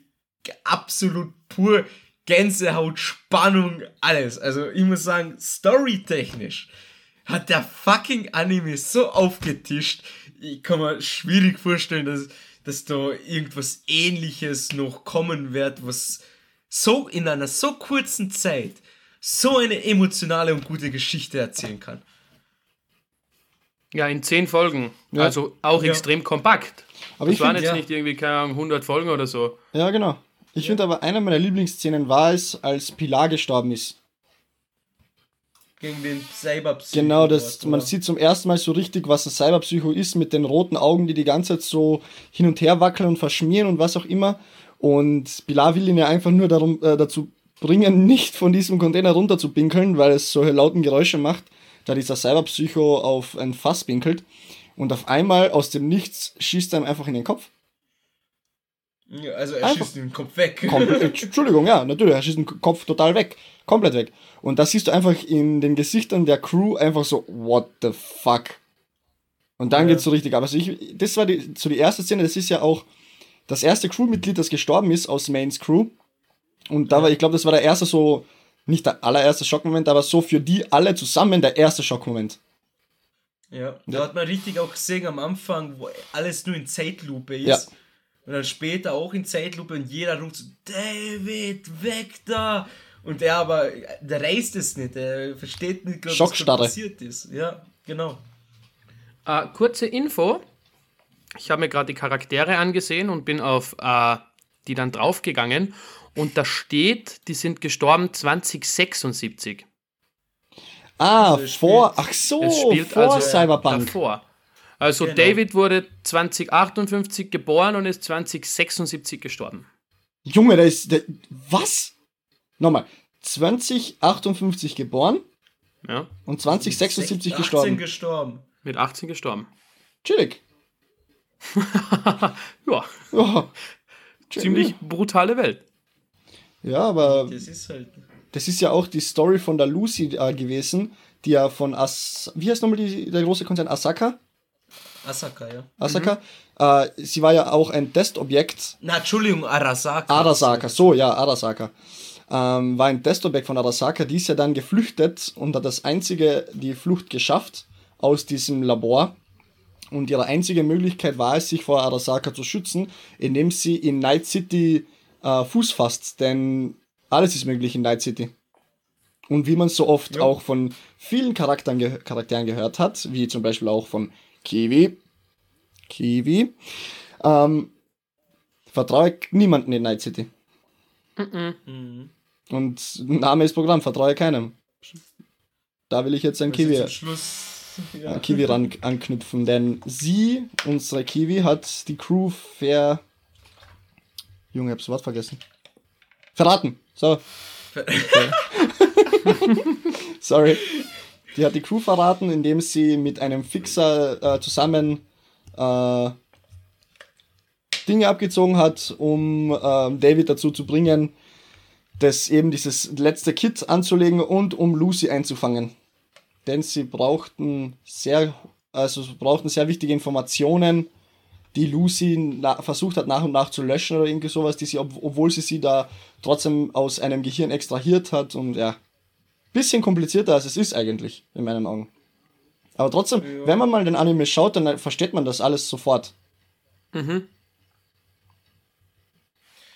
absolut pur Gänsehaut, Spannung, alles. Also ich muss sagen, storytechnisch hat der fucking Anime so aufgetischt. Ich kann mir schwierig vorstellen, dass, dass da irgendwas ähnliches noch kommen wird, was so in einer so kurzen Zeit so eine emotionale und gute Geschichte erzählen kann. Ja, in zehn Folgen. Ja. Also auch ja. extrem kompakt. Aber das ich waren find, jetzt ja. nicht irgendwie, keine Ahnung, 100 Folgen oder so. Ja, genau. Ich finde aber, eine meiner Lieblingsszenen war es, als Pilar gestorben ist gegen den Cyberpsycho. Genau, das, man sieht zum ersten Mal so richtig, was ein Cyberpsycho ist, mit den roten Augen, die die ganze Zeit so hin und her wackeln und verschmieren und was auch immer. Und Pilar will ihn ja einfach nur darum, äh, dazu bringen, nicht von diesem Container runter zu pinkeln, weil es so lauten Geräusche macht, da dieser Cyberpsycho auf ein Fass pinkelt. Und auf einmal aus dem Nichts schießt er ihm einfach in den Kopf. Ja, also er einfach. schießt den Kopf weg. Komplett, Entschuldigung, ja, natürlich, er schießt den Kopf total weg. Komplett weg. Und da siehst du einfach in den Gesichtern der Crew einfach so, what the fuck. Und dann ja. geht's so richtig ab. Also ich, das war die, so die erste Szene, das ist ja auch das erste Crewmitglied, das gestorben ist aus Mains Crew. Und da war, ich glaube, das war der erste so, nicht der allererste Schockmoment, aber so für die alle zusammen der erste Schockmoment. Ja, da hat man richtig auch gesehen am Anfang, wo alles nur in Zeitlupe ist. Ja. Und dann später auch in Zeitlupe und jeder ruft so, David, weg da! Und er aber, der reißt es nicht, er versteht nicht, was da passiert ist. Ja, genau. Uh, kurze Info. Ich habe mir gerade die Charaktere angesehen und bin auf uh, die dann draufgegangen. Und da steht, die sind gestorben 2076. Ah, also vor, ach so, es spielt vor also Cyberpunk. Davor. Also genau. David wurde 2058 geboren und ist 2076 gestorben. Junge, da ist, der, was? Nochmal, 2058 geboren ja. und 2076 gestorben. gestorben. Mit 18 gestorben. Chillig. ja. Oh, Ziemlich brutale Welt. Ja, aber. Das ist halt. Das ist ja auch die Story von der Lucy äh, gewesen, die ja von As. Wie heißt nochmal die, der große Konzern? Asaka? Asaka, ja. Asaka. Mhm. Äh, sie war ja auch ein Testobjekt. Na, Entschuldigung, Arasaka. Arasaka, so, ja, Arasaka ähm, war ein Testobjekt von Arasaka, die ist ja dann geflüchtet und hat das einzige, die Flucht geschafft aus diesem Labor. Und ihre einzige Möglichkeit war es, sich vor Arasaka zu schützen, indem sie in Night City äh, Fuß fasst, denn alles ist möglich in Night City. Und wie man so oft ja. auch von vielen Charakteren, Charakteren gehört hat, wie zum Beispiel auch von Kiwi, Kiwi, ähm, vertraue niemanden in Night City. Mhm. Mhm. Und Name ist Programm, vertraue keinem. Da will ich jetzt ein Kiwi, ja. Kiwi ran, anknüpfen, denn sie, unsere Kiwi, hat die Crew ver, Junge, hab's Wort vergessen. Verraten. So. Sorry. Die hat die Crew verraten, indem sie mit einem Fixer äh, zusammen äh, Dinge abgezogen hat, um äh, David dazu zu bringen, das eben dieses letzte Kit anzulegen und um Lucy einzufangen. Denn sie brauchten sehr, also brauchten sehr wichtige Informationen, die Lucy versucht hat nach und nach zu löschen oder irgendwie sowas, die sie, ob obwohl sie sie da trotzdem aus einem Gehirn extrahiert hat und ja, bisschen komplizierter als es ist eigentlich, in meinen Augen. Aber trotzdem, ja. wenn man mal den Anime schaut, dann versteht man das alles sofort. Mhm.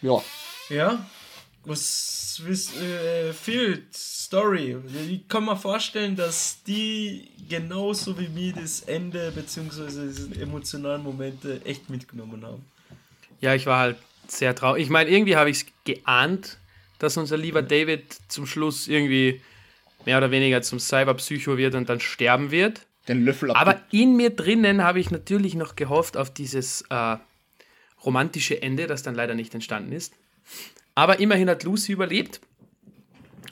Ja. Ja. Was äh, fehlt? Story. Ich kann mir vorstellen, dass die genauso wie mir das Ende bzw. diese emotionalen Momente echt mitgenommen haben. Ja, ich war halt sehr traurig. Ich meine, irgendwie habe ich es geahnt, dass unser lieber David zum Schluss irgendwie mehr oder weniger zum Cyberpsycho wird und dann sterben wird. Den Löffel ab. Aber in mir drinnen habe ich natürlich noch gehofft auf dieses äh, romantische Ende, das dann leider nicht entstanden ist. Aber immerhin hat Lucy überlebt.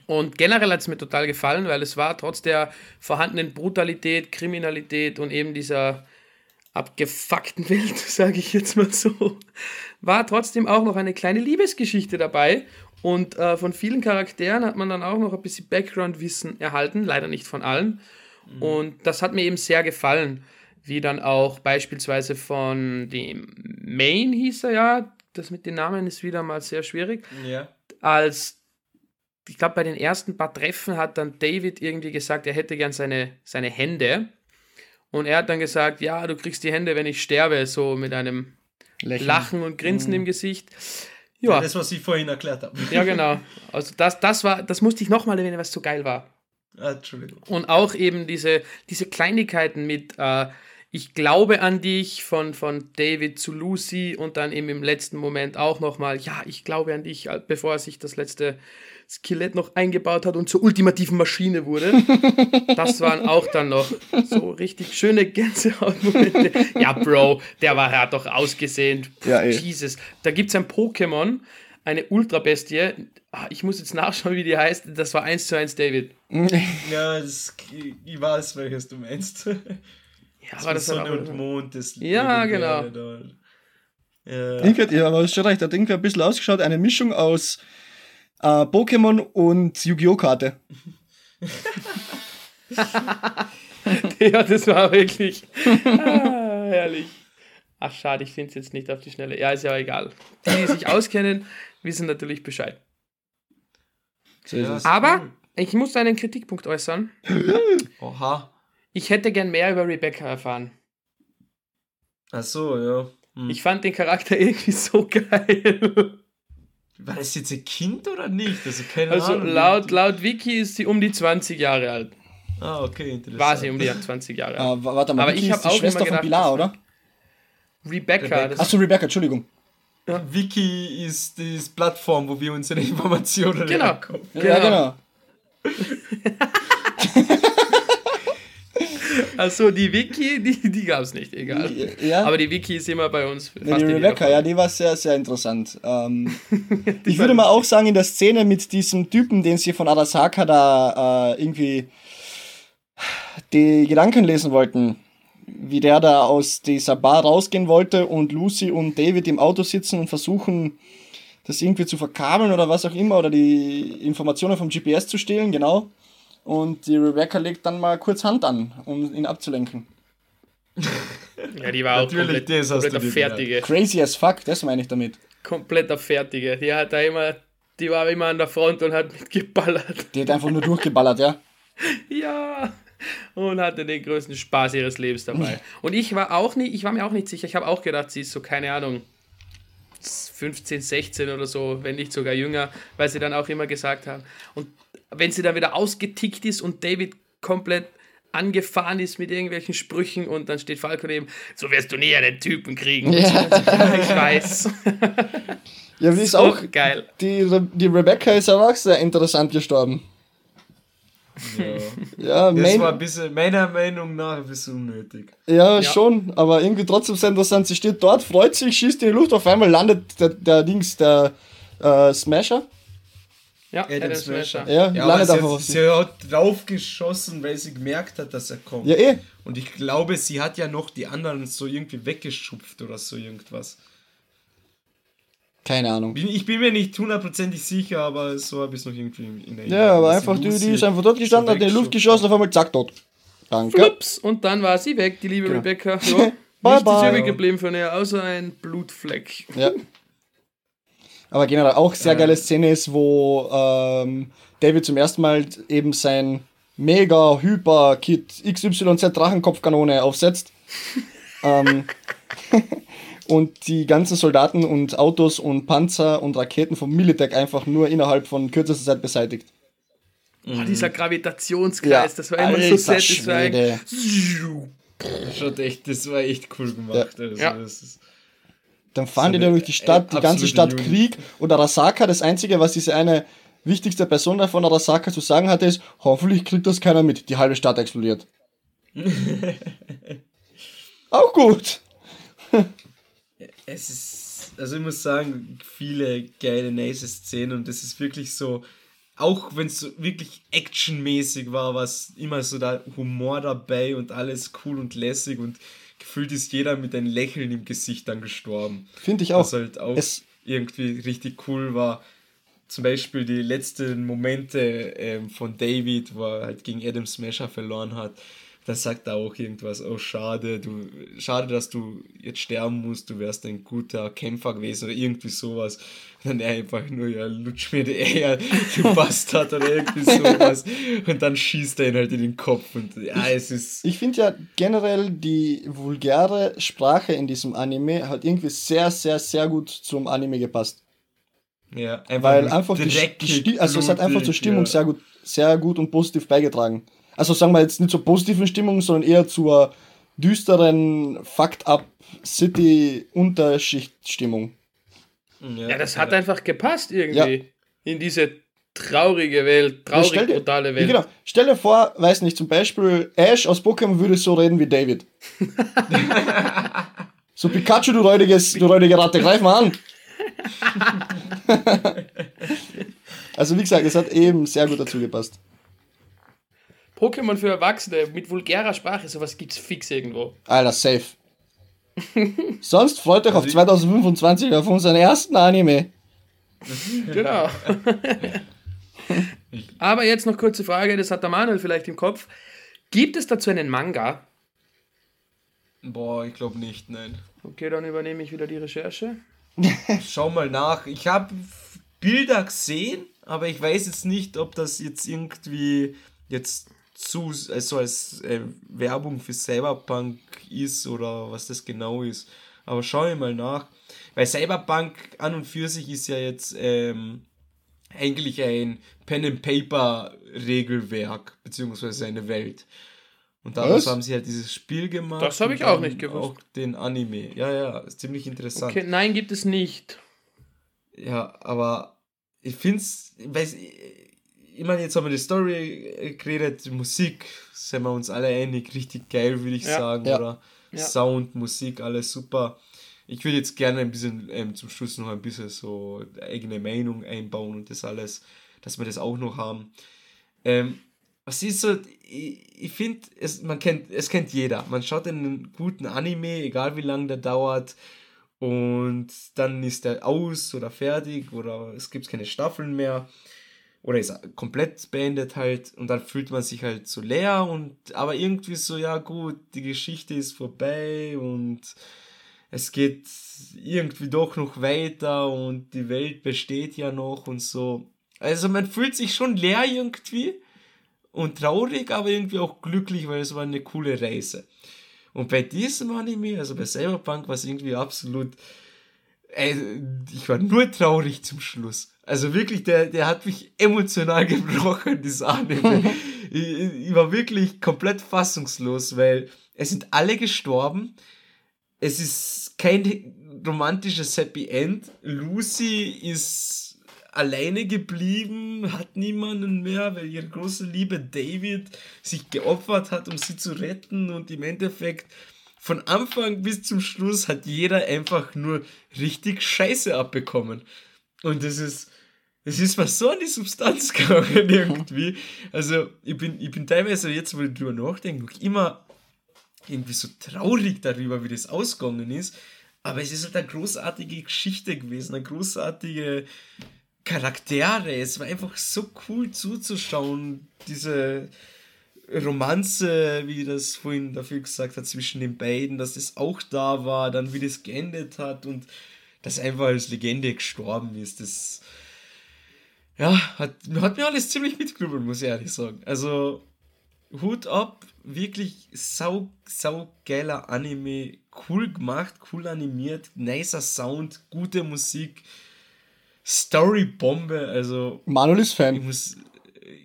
Und generell hat es mir total gefallen, weil es war trotz der vorhandenen Brutalität, Kriminalität und eben dieser abgefuckten Welt, sage ich jetzt mal so, war trotzdem auch noch eine kleine Liebesgeschichte dabei. Und äh, von vielen Charakteren hat man dann auch noch ein bisschen Background-Wissen erhalten, leider nicht von allen. Mhm. Und das hat mir eben sehr gefallen, wie dann auch beispielsweise von dem Main hieß er ja, das mit den Namen ist wieder mal sehr schwierig. Ja. Als, ich glaube, bei den ersten paar Treffen hat dann David irgendwie gesagt, er hätte gern seine, seine Hände. Und er hat dann gesagt, ja, du kriegst die Hände, wenn ich sterbe, so mit einem Lächeln. Lachen und Grinsen mhm. im Gesicht. Ja. ja. Das, was ich vorhin erklärt habe. Ja, genau. Also das, das war, das musste ich nochmal erwähnen, was so geil war. Ah, Entschuldigung. Und auch eben diese, diese Kleinigkeiten mit, äh, ich glaube an dich von, von David zu Lucy und dann eben im letzten Moment auch nochmal, ja, ich glaube an dich, äh, bevor er sich das letzte Skelett noch eingebaut hat und zur ultimativen Maschine wurde. Das waren auch dann noch so richtig schöne Gänsehautmomente. Ja, Bro, der war, hat doch ausgesehen. Ja, Jesus. Da gibt es ein Pokémon, eine Ultrabestie. Ah, ich muss jetzt nachschauen, wie die heißt. Das war 1 zu 1 David. Ja, das, ich weiß, welches du meinst. Ja, das war das Sonne und Mond, das Ja, genau. Ja. Ding hat, ja, aber hast schon recht, der Ding hat ein bisschen ausgeschaut, eine Mischung aus äh, Pokémon und Yu-Gi-Oh! Karte. ja, das war wirklich ah, herrlich. Ach, schade, ich finde es jetzt nicht auf die Schnelle. Ja, ist ja egal. Die, die sich auskennen, wissen natürlich Bescheid. Aber ich muss einen Kritikpunkt äußern. Oha. Ich hätte gern mehr über Rebecca erfahren. Ach so, ja. Hm. Ich fand den Charakter irgendwie so geil. War das jetzt ein Kind oder nicht? Also, keine also Ahnung. Laut, laut Wiki ist sie um die 20 Jahre alt. Ah, okay, interessant. War sie um die 20 Jahre alt. Ah, warte mal, Aber Vicky ich habe auch Schwester gedacht, von Pilar, oder? Rebecca. Rebecca. Achso, Rebecca, Entschuldigung. Ja. Wiki ist die Plattform, wo wir unsere Informationen genau. Genau. Ja, genau. Achso, die Wiki, die, die gab es nicht, egal. Ja. Aber die Wiki ist immer bei uns. Ja, die Rebecca, ja, die war sehr, sehr interessant. Ähm, ich würde mal auch sagen, in der Szene mit diesem Typen, den sie von Arasaka da äh, irgendwie die Gedanken lesen wollten, wie der da aus dieser Bar rausgehen wollte und Lucy und David im Auto sitzen und versuchen, das irgendwie zu verkabeln oder was auch immer oder die Informationen vom GPS zu stehlen, genau. Und die Rebecca legt dann mal kurz Hand an, um ihn abzulenken. ja, die war auch Natürlich, komplett, das komplett auf Fertige. Crazy as fuck, das meine ich damit. Komplett auf Fertige. Die hat da immer, die war immer an der Front und hat mitgeballert. Die hat einfach nur durchgeballert, ja? ja. Und hatte den größten Spaß ihres Lebens dabei. Und ich war auch nicht, ich war mir auch nicht sicher. Ich habe auch gedacht, sie ist so, keine Ahnung, 15, 16 oder so, wenn nicht sogar jünger, weil sie dann auch immer gesagt haben. Und wenn sie dann wieder ausgetickt ist und David komplett angefahren ist mit irgendwelchen Sprüchen und dann steht Falco neben, so wirst du nie einen Typen kriegen. Ja. ich weiß. Ja, die ist auch geil. Die, die Rebecca ist aber auch sehr interessant gestorben. Ja. Ja, Das war ein bisschen, meiner Meinung nach, ein bisschen unnötig. ja, Ja. schon, aber irgendwie trotzdem sehr interessant. Sie steht dort, freut sich, schießt in die Luft, auf einmal landet der, der Dings, der äh, Smasher. Ja, Adam Adam Smasher. Smasher. Ja, Ja, aber landet sie sie. hat draufgeschossen, weil sie gemerkt hat, dass er kommt. Ja, eh. Und ich glaube, sie hat ja noch die anderen so irgendwie weggeschupft oder so irgendwas. Keine Ahnung. Bin- Ich bin mir nicht hundertprozentig sicher, aber so habe ich es noch irgendwie in Erinnerung. Ja, aber einfach, die, die ist einfach dort gestanden, hat in die Luft geschossen, auf einmal zack, tot. Danke. Flups, und dann war sie weg, die liebe Genau. Rebecca. Ja, Bye, nichts ist bye. übrig geblieben von ihr, außer ein Blutfleck. Ja. Aber generell auch sehr geile Szene ist, wo ähm, David zum ersten Mal eben sein mega hyper Kit XYZ Drachenkopfkanone aufsetzt. ähm, und die ganzen Soldaten und Autos und Panzer und Raketen vom Militech einfach nur innerhalb von kürzester Zeit beseitigt. Oh, dieser Gravitationskreis, das war immer so echt, das war echt cool gemacht. Also, Ja. das ist, Dann fahren die da durch die Stadt, die ganze Stadt Jugend. Krieg. Und Arasaka, das Einzige, was diese eine wichtigste Person da von Arasaka zu sagen hatte, ist, hoffentlich kriegt das keiner mit. Die halbe Stadt explodiert. Auch gut. es ist, also ich muss sagen, viele geile, nice Szenen und das ist wirklich so, auch wenn es so wirklich actionmäßig war, war es immer so da Humor dabei und alles cool und lässig und gefühlt ist jeder mit einem Lächeln im Gesicht dann gestorben. Finde ich auch. Was halt auch Es- irgendwie richtig cool war. Zum Beispiel die letzten Momente ähm, von David, wo er halt gegen Adam Smasher verloren hat. Da sagt er auch irgendwas, oh schade, du, schade, dass du jetzt sterben musst, du wärst ein guter Kämpfer gewesen oder irgendwie sowas. Und dann er einfach nur, ja, lutsch mir die Eier, du Bastard oder irgendwie sowas. Und dann schießt er ihn halt in den Kopf und ja, es ist, Ich finde ja generell die vulgäre Sprache in diesem Anime hat irgendwie sehr, sehr, sehr gut zum Anime gepasst. ja, einfach Weil einfach die, die also es hat einfach zur Stimmung ja. sehr gut, sehr gut und positiv beigetragen. Also sagen wir jetzt nicht zur positiven Stimmung, sondern eher zur düsteren, fucked up City Unterschichtstimmung. Ja, das hat einfach gepasst irgendwie. Ja. In diese traurige Welt, Ja, traurig stell dir- brutale Ja, Welt. genau. Stell dir vor, weiß nicht, zum Beispiel Ash aus Pokémon würde so reden wie David. so Pikachu, du räudiges, du räudige Ratte, greif mal an. also wie gesagt, es hat eben sehr gut dazu gepasst. Pokémon für Erwachsene mit vulgärer Sprache, sowas gibt's fix irgendwo. Alter, safe. Sonst freut euch auf 2025 auf unseren ersten Anime. Genau. Aber jetzt noch kurze Frage, das hat der Manuel vielleicht im Kopf. Gibt es dazu einen Manga? Boah, ich glaube nicht, nein. Okay, dann übernehme ich wieder die Recherche. Schau mal nach. Ich habe Bilder gesehen, aber ich weiß jetzt nicht, ob das jetzt irgendwie jetzt zu, also als äh, Werbung für Cyberpunk ist oder was das genau ist. Aber schau ich mal nach. Weil Cyberpunk an und für sich ist ja jetzt ähm, eigentlich ein Pen-and-Paper-Regelwerk, beziehungsweise eine Welt. Und daraus Was? haben sie halt dieses Spiel gemacht. Das hab ich auch nicht gewusst. Auch den Anime. Ja, ja, ist ziemlich interessant. Okay, nein, gibt es nicht. Ja, aber ich finde es, weiß, ich meine, jetzt haben wir die Story äh, geredet, die Musik, sind wir uns alle einig, richtig geil, würde ich Ja. sagen, Ja. oder? Ja. Sound, Musik, alles super. Ich würde jetzt gerne ein bisschen ähm, zum Schluss noch ein bisschen so eigene Meinung einbauen und das alles, dass wir das auch noch haben. Ähm, was ist so, ich, ich finde, es, man kennt, es kennt jeder. Man schaut einen guten Anime, egal wie lange der dauert, und dann ist der aus oder fertig oder es gibt keine Staffeln mehr oder ist komplett beendet halt und dann fühlt man sich halt so leer und aber irgendwie so ja gut die Geschichte ist vorbei und es geht irgendwie doch noch weiter und die Welt besteht ja noch und so also man fühlt sich schon leer irgendwie und traurig aber irgendwie auch glücklich weil es war eine coole Reise und bei diesem Anime, also bei Cyberpunk, war es irgendwie absolut. Ey, ich war nur traurig zum Schluss. Also wirklich, der, der hat mich emotional gebrochen, dieser Anime. ich, ich war wirklich komplett fassungslos, weil es sind alle gestorben. Es ist kein romantisches Happy End. Lucy ist alleine geblieben, hat niemanden mehr, weil ihre große Liebe David sich geopfert hat, um sie zu retten und im Endeffekt von Anfang bis zum Schluss hat jeder einfach nur richtig Scheiße abbekommen. Und das ist, es ist was so an die Substanz gegangen irgendwie. Also ich bin, ich bin teilweise jetzt, wo ich drüber nachdenke, immer irgendwie so traurig darüber, wie das ausgegangen ist. Aber es ist halt eine großartige Geschichte gewesen, eine großartige Charaktere. Es war einfach so cool zuzuschauen, diese Romanze, wie das vorhin dafür gesagt hat, zwischen den beiden, dass das auch da war, dann wie das geendet hat und das einfach als Legende gestorben ist. Das ja, hat, hat mir alles ziemlich mitgenommen, muss ich ehrlich sagen. Also Hut ab, wirklich sau, sau geiler Anime, cool gemacht, cool animiert, nicer Sound, gute Musik, Storybombe, also. Manuel ist Fan. Ich muss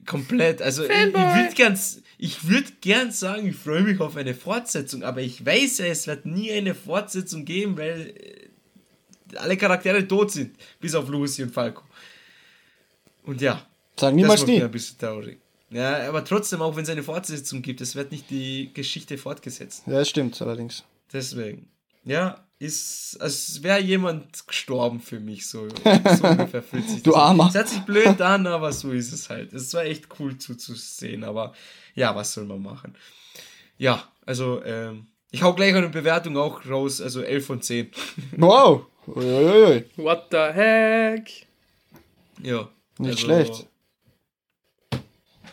komplett, also Fanboy. ich, ich würde ganz, ich würde gern sagen, ich freue mich auf eine Fortsetzung, aber ich weiß ja, es wird nie eine Fortsetzung geben, weil äh, alle Charaktere tot sind, bis auf Lucy und Falco. Und ja. Sagen niemals nie. Ein bisschen traurig. Ja, aber trotzdem, auch wenn es eine Fortsetzung gibt, es wird nicht die Geschichte fortgesetzt. Ja, das stimmt allerdings. Deswegen. Ja, ist, als wäre jemand gestorben für mich, so, so ungefähr fühlt sich Du das Armer. Es hört sich blöd an, aber so ist es halt. Es war echt cool zuzusehen, aber ja, was soll man machen? Ja, also, ähm, ich hau gleich eine Bewertung auch raus, also 11 von 10. Wow! What the heck? Ja. Nicht schlecht.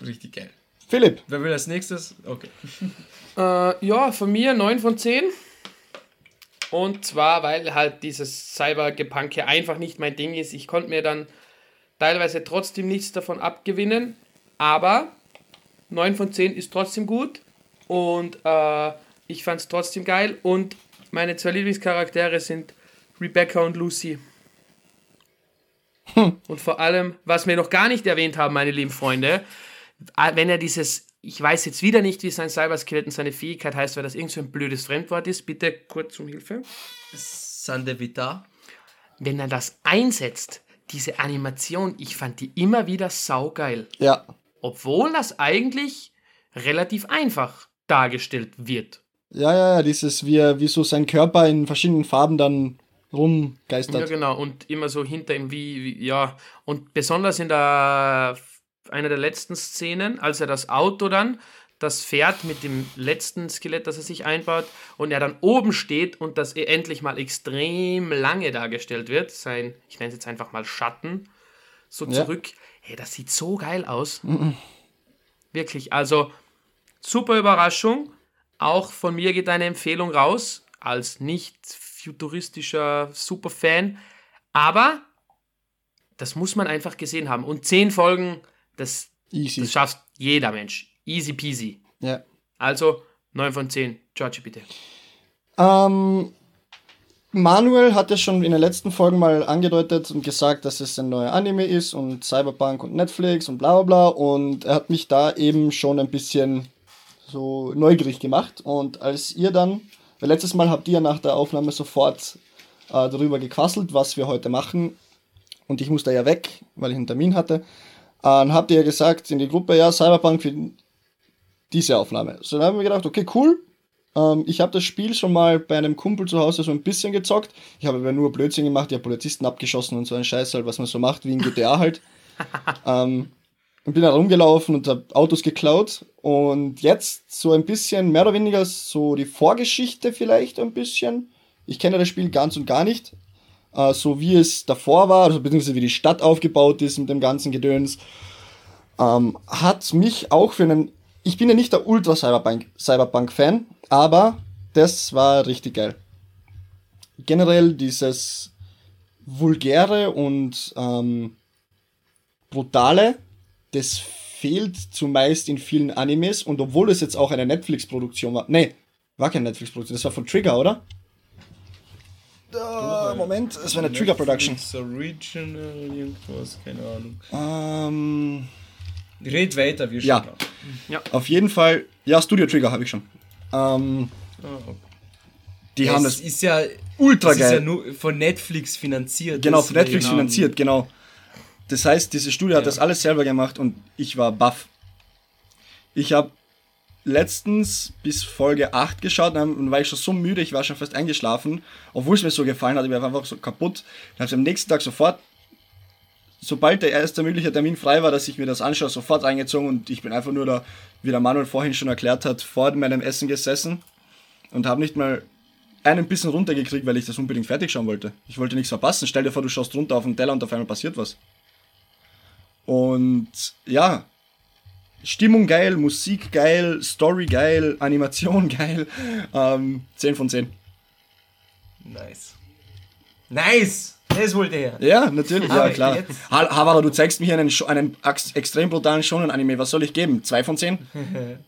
Richtig geil. Philipp. Wer will als nächstes? Okay. Äh, ja, von mir 9 von 10. Und zwar, weil halt dieses Cybergepunke einfach nicht mein Ding ist. Ich konnte mir dann teilweise trotzdem nichts davon abgewinnen. Aber 9 von 10 ist trotzdem gut. Und äh, ich fand es trotzdem geil. Und meine zwei Lieblingscharaktere sind Rebecca und Lucy. Und vor allem, was wir noch gar nicht erwähnt haben, meine lieben Freunde, wenn er dieses, ich weiß jetzt wieder nicht, wie sein Cyberskelett und seine Fähigkeit heißt, weil das irgend so ein blödes Fremdwort ist, bitte kurz um Hilfe. Sande Vita. Wenn er das einsetzt, diese Animation, ich fand die immer wieder saugeil. Ja. Obwohl das eigentlich relativ einfach dargestellt wird. Ja, ja, ja, dieses, wie, er, wie so sein Körper in verschiedenen Farben dann rumgeistert. Ja, genau. Und immer so hinter ihm, wie, wie ja. Und besonders in der einer der letzten Szenen, als er das Auto dann, das Pferd mit dem letzten Skelett, das er sich einbaut, und er dann oben steht und das endlich mal extrem lange dargestellt wird, sein, ich nenne es jetzt einfach mal Schatten, so Ja. zurück. Hey, das sieht so geil aus. Wirklich, also super Überraschung. Auch von mir geht eine Empfehlung raus, als nicht futuristischer Superfan. Aber das muss man einfach gesehen haben. Und zehn Folgen, das, Easy. das schafft jeder Mensch. Easy peasy. Ja. Also 9 von 10. Georgie, bitte. Ähm, Manuel hat ja schon in den letzten Folgen mal angedeutet und gesagt, dass es ein neuer Anime ist und Cyberpunk und Netflix und bla bla bla. Und er hat mich da eben schon ein bisschen so neugierig gemacht. Und als ihr dann, weil letztes Mal habt ihr nach der Aufnahme sofort äh, darüber gequasselt, was wir heute machen. Und ich musste ja weg, weil ich einen Termin hatte. Äh, dann habt ihr ja gesagt in die Gruppe, ja, Cyberpunk für diese Aufnahme. So, dann haben wir gedacht, okay, cool, ähm, ich habe das Spiel schon mal bei einem Kumpel zu Hause so ein bisschen gezockt. Ich habe aber nur Blödsinn gemacht, ich habe Polizisten abgeschossen und so ein Scheiß halt, was man so macht, wie in GTA halt. ähm, und bin da rumgelaufen und habe Autos geklaut. Und jetzt so ein bisschen, mehr oder weniger so die Vorgeschichte vielleicht ein bisschen. Ich kenne das Spiel ganz und gar nicht. Äh, so wie es davor war, also beziehungsweise wie die Stadt aufgebaut ist mit dem ganzen Gedöns. Ähm, hat mich auch für einen ich bin ja nicht der Ultra Cyberpunk, Cyberpunk Fan, aber das war richtig geil. Generell dieses vulgäre und ähm, brutale, das fehlt zumeist in vielen Animes und obwohl es jetzt auch eine Netflix-Produktion war, nee, war keine Netflix-Produktion, das war von Trigger, oder? Äh, Moment, es war eine Trigger Production. Original, irgendwas, keine Ahnung. Ähm, Red weiter, wir Ja. schauen. auf jeden Fall, ja, Studio Trigger habe ich schon. Ähm, okay. die Ja, haben es das ist ja ultra das ist geil. ja nur von Netflix finanziert. Genau, von Netflix finanziert, genau. Das heißt, diese Studie hat Ja. das alles selber gemacht und ich war baff. Ich habe letztens bis Folge 8 geschaut und war ich schon so müde, ich war schon fast eingeschlafen, obwohl es mir so gefallen hat, ich war einfach so kaputt. Dann habe ich am nächsten Tag sofort, sobald der erste mögliche Termin frei war, dass ich mir das anschaue, sofort eingezogen und ich bin einfach nur da, wie der Manuel vorhin schon erklärt hat, vor meinem Essen gesessen und habe nicht mal einen bisschen runtergekriegt, weil ich das unbedingt fertig schauen wollte. Ich wollte nichts verpassen. Stell dir vor, du schaust runter auf den Teller und auf einmal passiert was. Und ja, Stimmung geil, Musik geil, Story geil, Animation geil. Ähm, 10 von 10. Nice. Nice! Das wollte er. Ja, natürlich, ja klar. Havara, du zeigst mir einen, Scho- einen ax- extrem brutalen Shonen-Anime. Was soll ich geben? 2 von 10?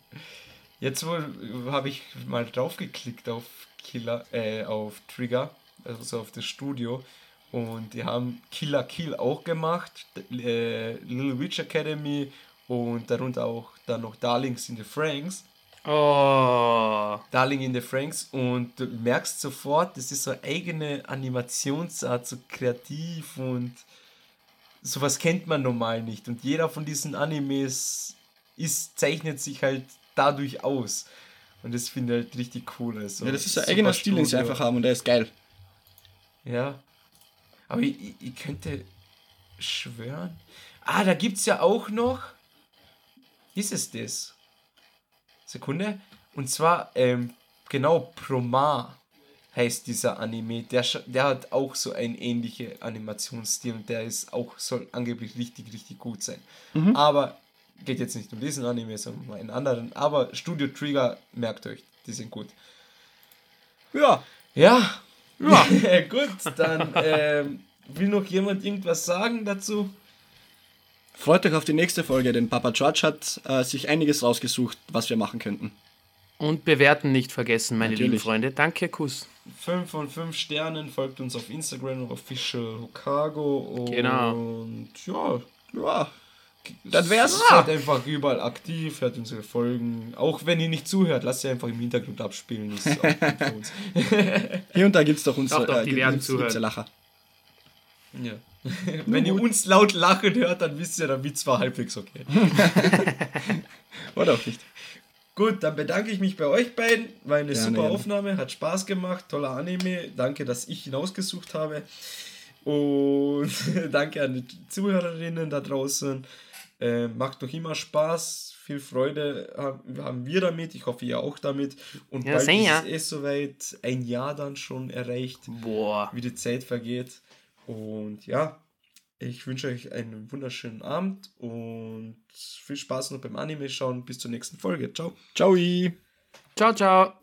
Jetzt habe ich mal draufgeklickt auf Killer, äh, auf Trigger, also auf das Studio. Und die haben Killer Kill auch gemacht, äh, Little Witch Academy und darunter auch dann noch Darlings in the Franks. Oh. Darling in the Franks und du merkst sofort, das ist so eine eigene Animationsart, so kreativ und sowas kennt man normal nicht. Und jeder von diesen Animes ist, zeichnet sich halt dadurch aus. Und das finde ich halt richtig cool. Also, Ja, das ist ein eigener Stil, den sie einfach haben und der ist geil. Ja. Aber ich, ich- könnte schwören. Ah, da gibt es ja auch noch. Ist es das? Sekunde. Und zwar, ähm, genau, Promar heißt dieser Anime. Der, der hat auch so einen ähnlichen Animationsstil und der ist auch, soll angeblich richtig, richtig gut sein. Aber geht jetzt nicht um diesen Anime, sondern um einen anderen. Aber Studio Trigger, merkt euch, die sind gut. Ja. Ja. Ja. Gut, dann ähm, will noch jemand irgendwas sagen dazu? Freut euch auf die nächste Folge, denn Papa George hat äh, sich einiges rausgesucht, was wir machen könnten. Und bewerten nicht vergessen, meine lieben Natürlich. Freunde. Danke, Kuss. 5 von 5 Sternen, folgt uns auf Instagram, Official Hokago und Genau. ja, Ja. Das wär's. Seid einfach überall aktiv, hört unsere Folgen. Auch wenn ihr nicht zuhört, lasst sie einfach im Hintergrund abspielen. Das ist auch gut für uns. Hier und da gibt's doch unsere Doch, doch, die äh, werden gibt's- gibt's zuhören. Lacher. Ja. wenn ihr uns laut lachen hört, dann wisst ihr, der Witz war halbwegs okay. Oder auch nicht. Gut, dann bedanke ich mich bei euch beiden. War eine Gerne, super gerne. Aufnahme, hat Spaß gemacht, toller Anime. Danke, dass ich ihn ausgesucht habe. Und danke an die Zuhörerinnen da draußen. Äh, macht noch immer Spaß. Viel Freude haben, haben wir damit. Ich hoffe, ihr auch damit. Und Ja, bald ist es eh soweit. Ein Jahr dann schon erreicht, Boah. wie die Zeit vergeht. Und ja, ich wünsche euch einen wunderschönen Abend und viel Spaß noch beim Anime schauen. Bis zur nächsten Folge. Ciao. Ciao. Ciao, ciao.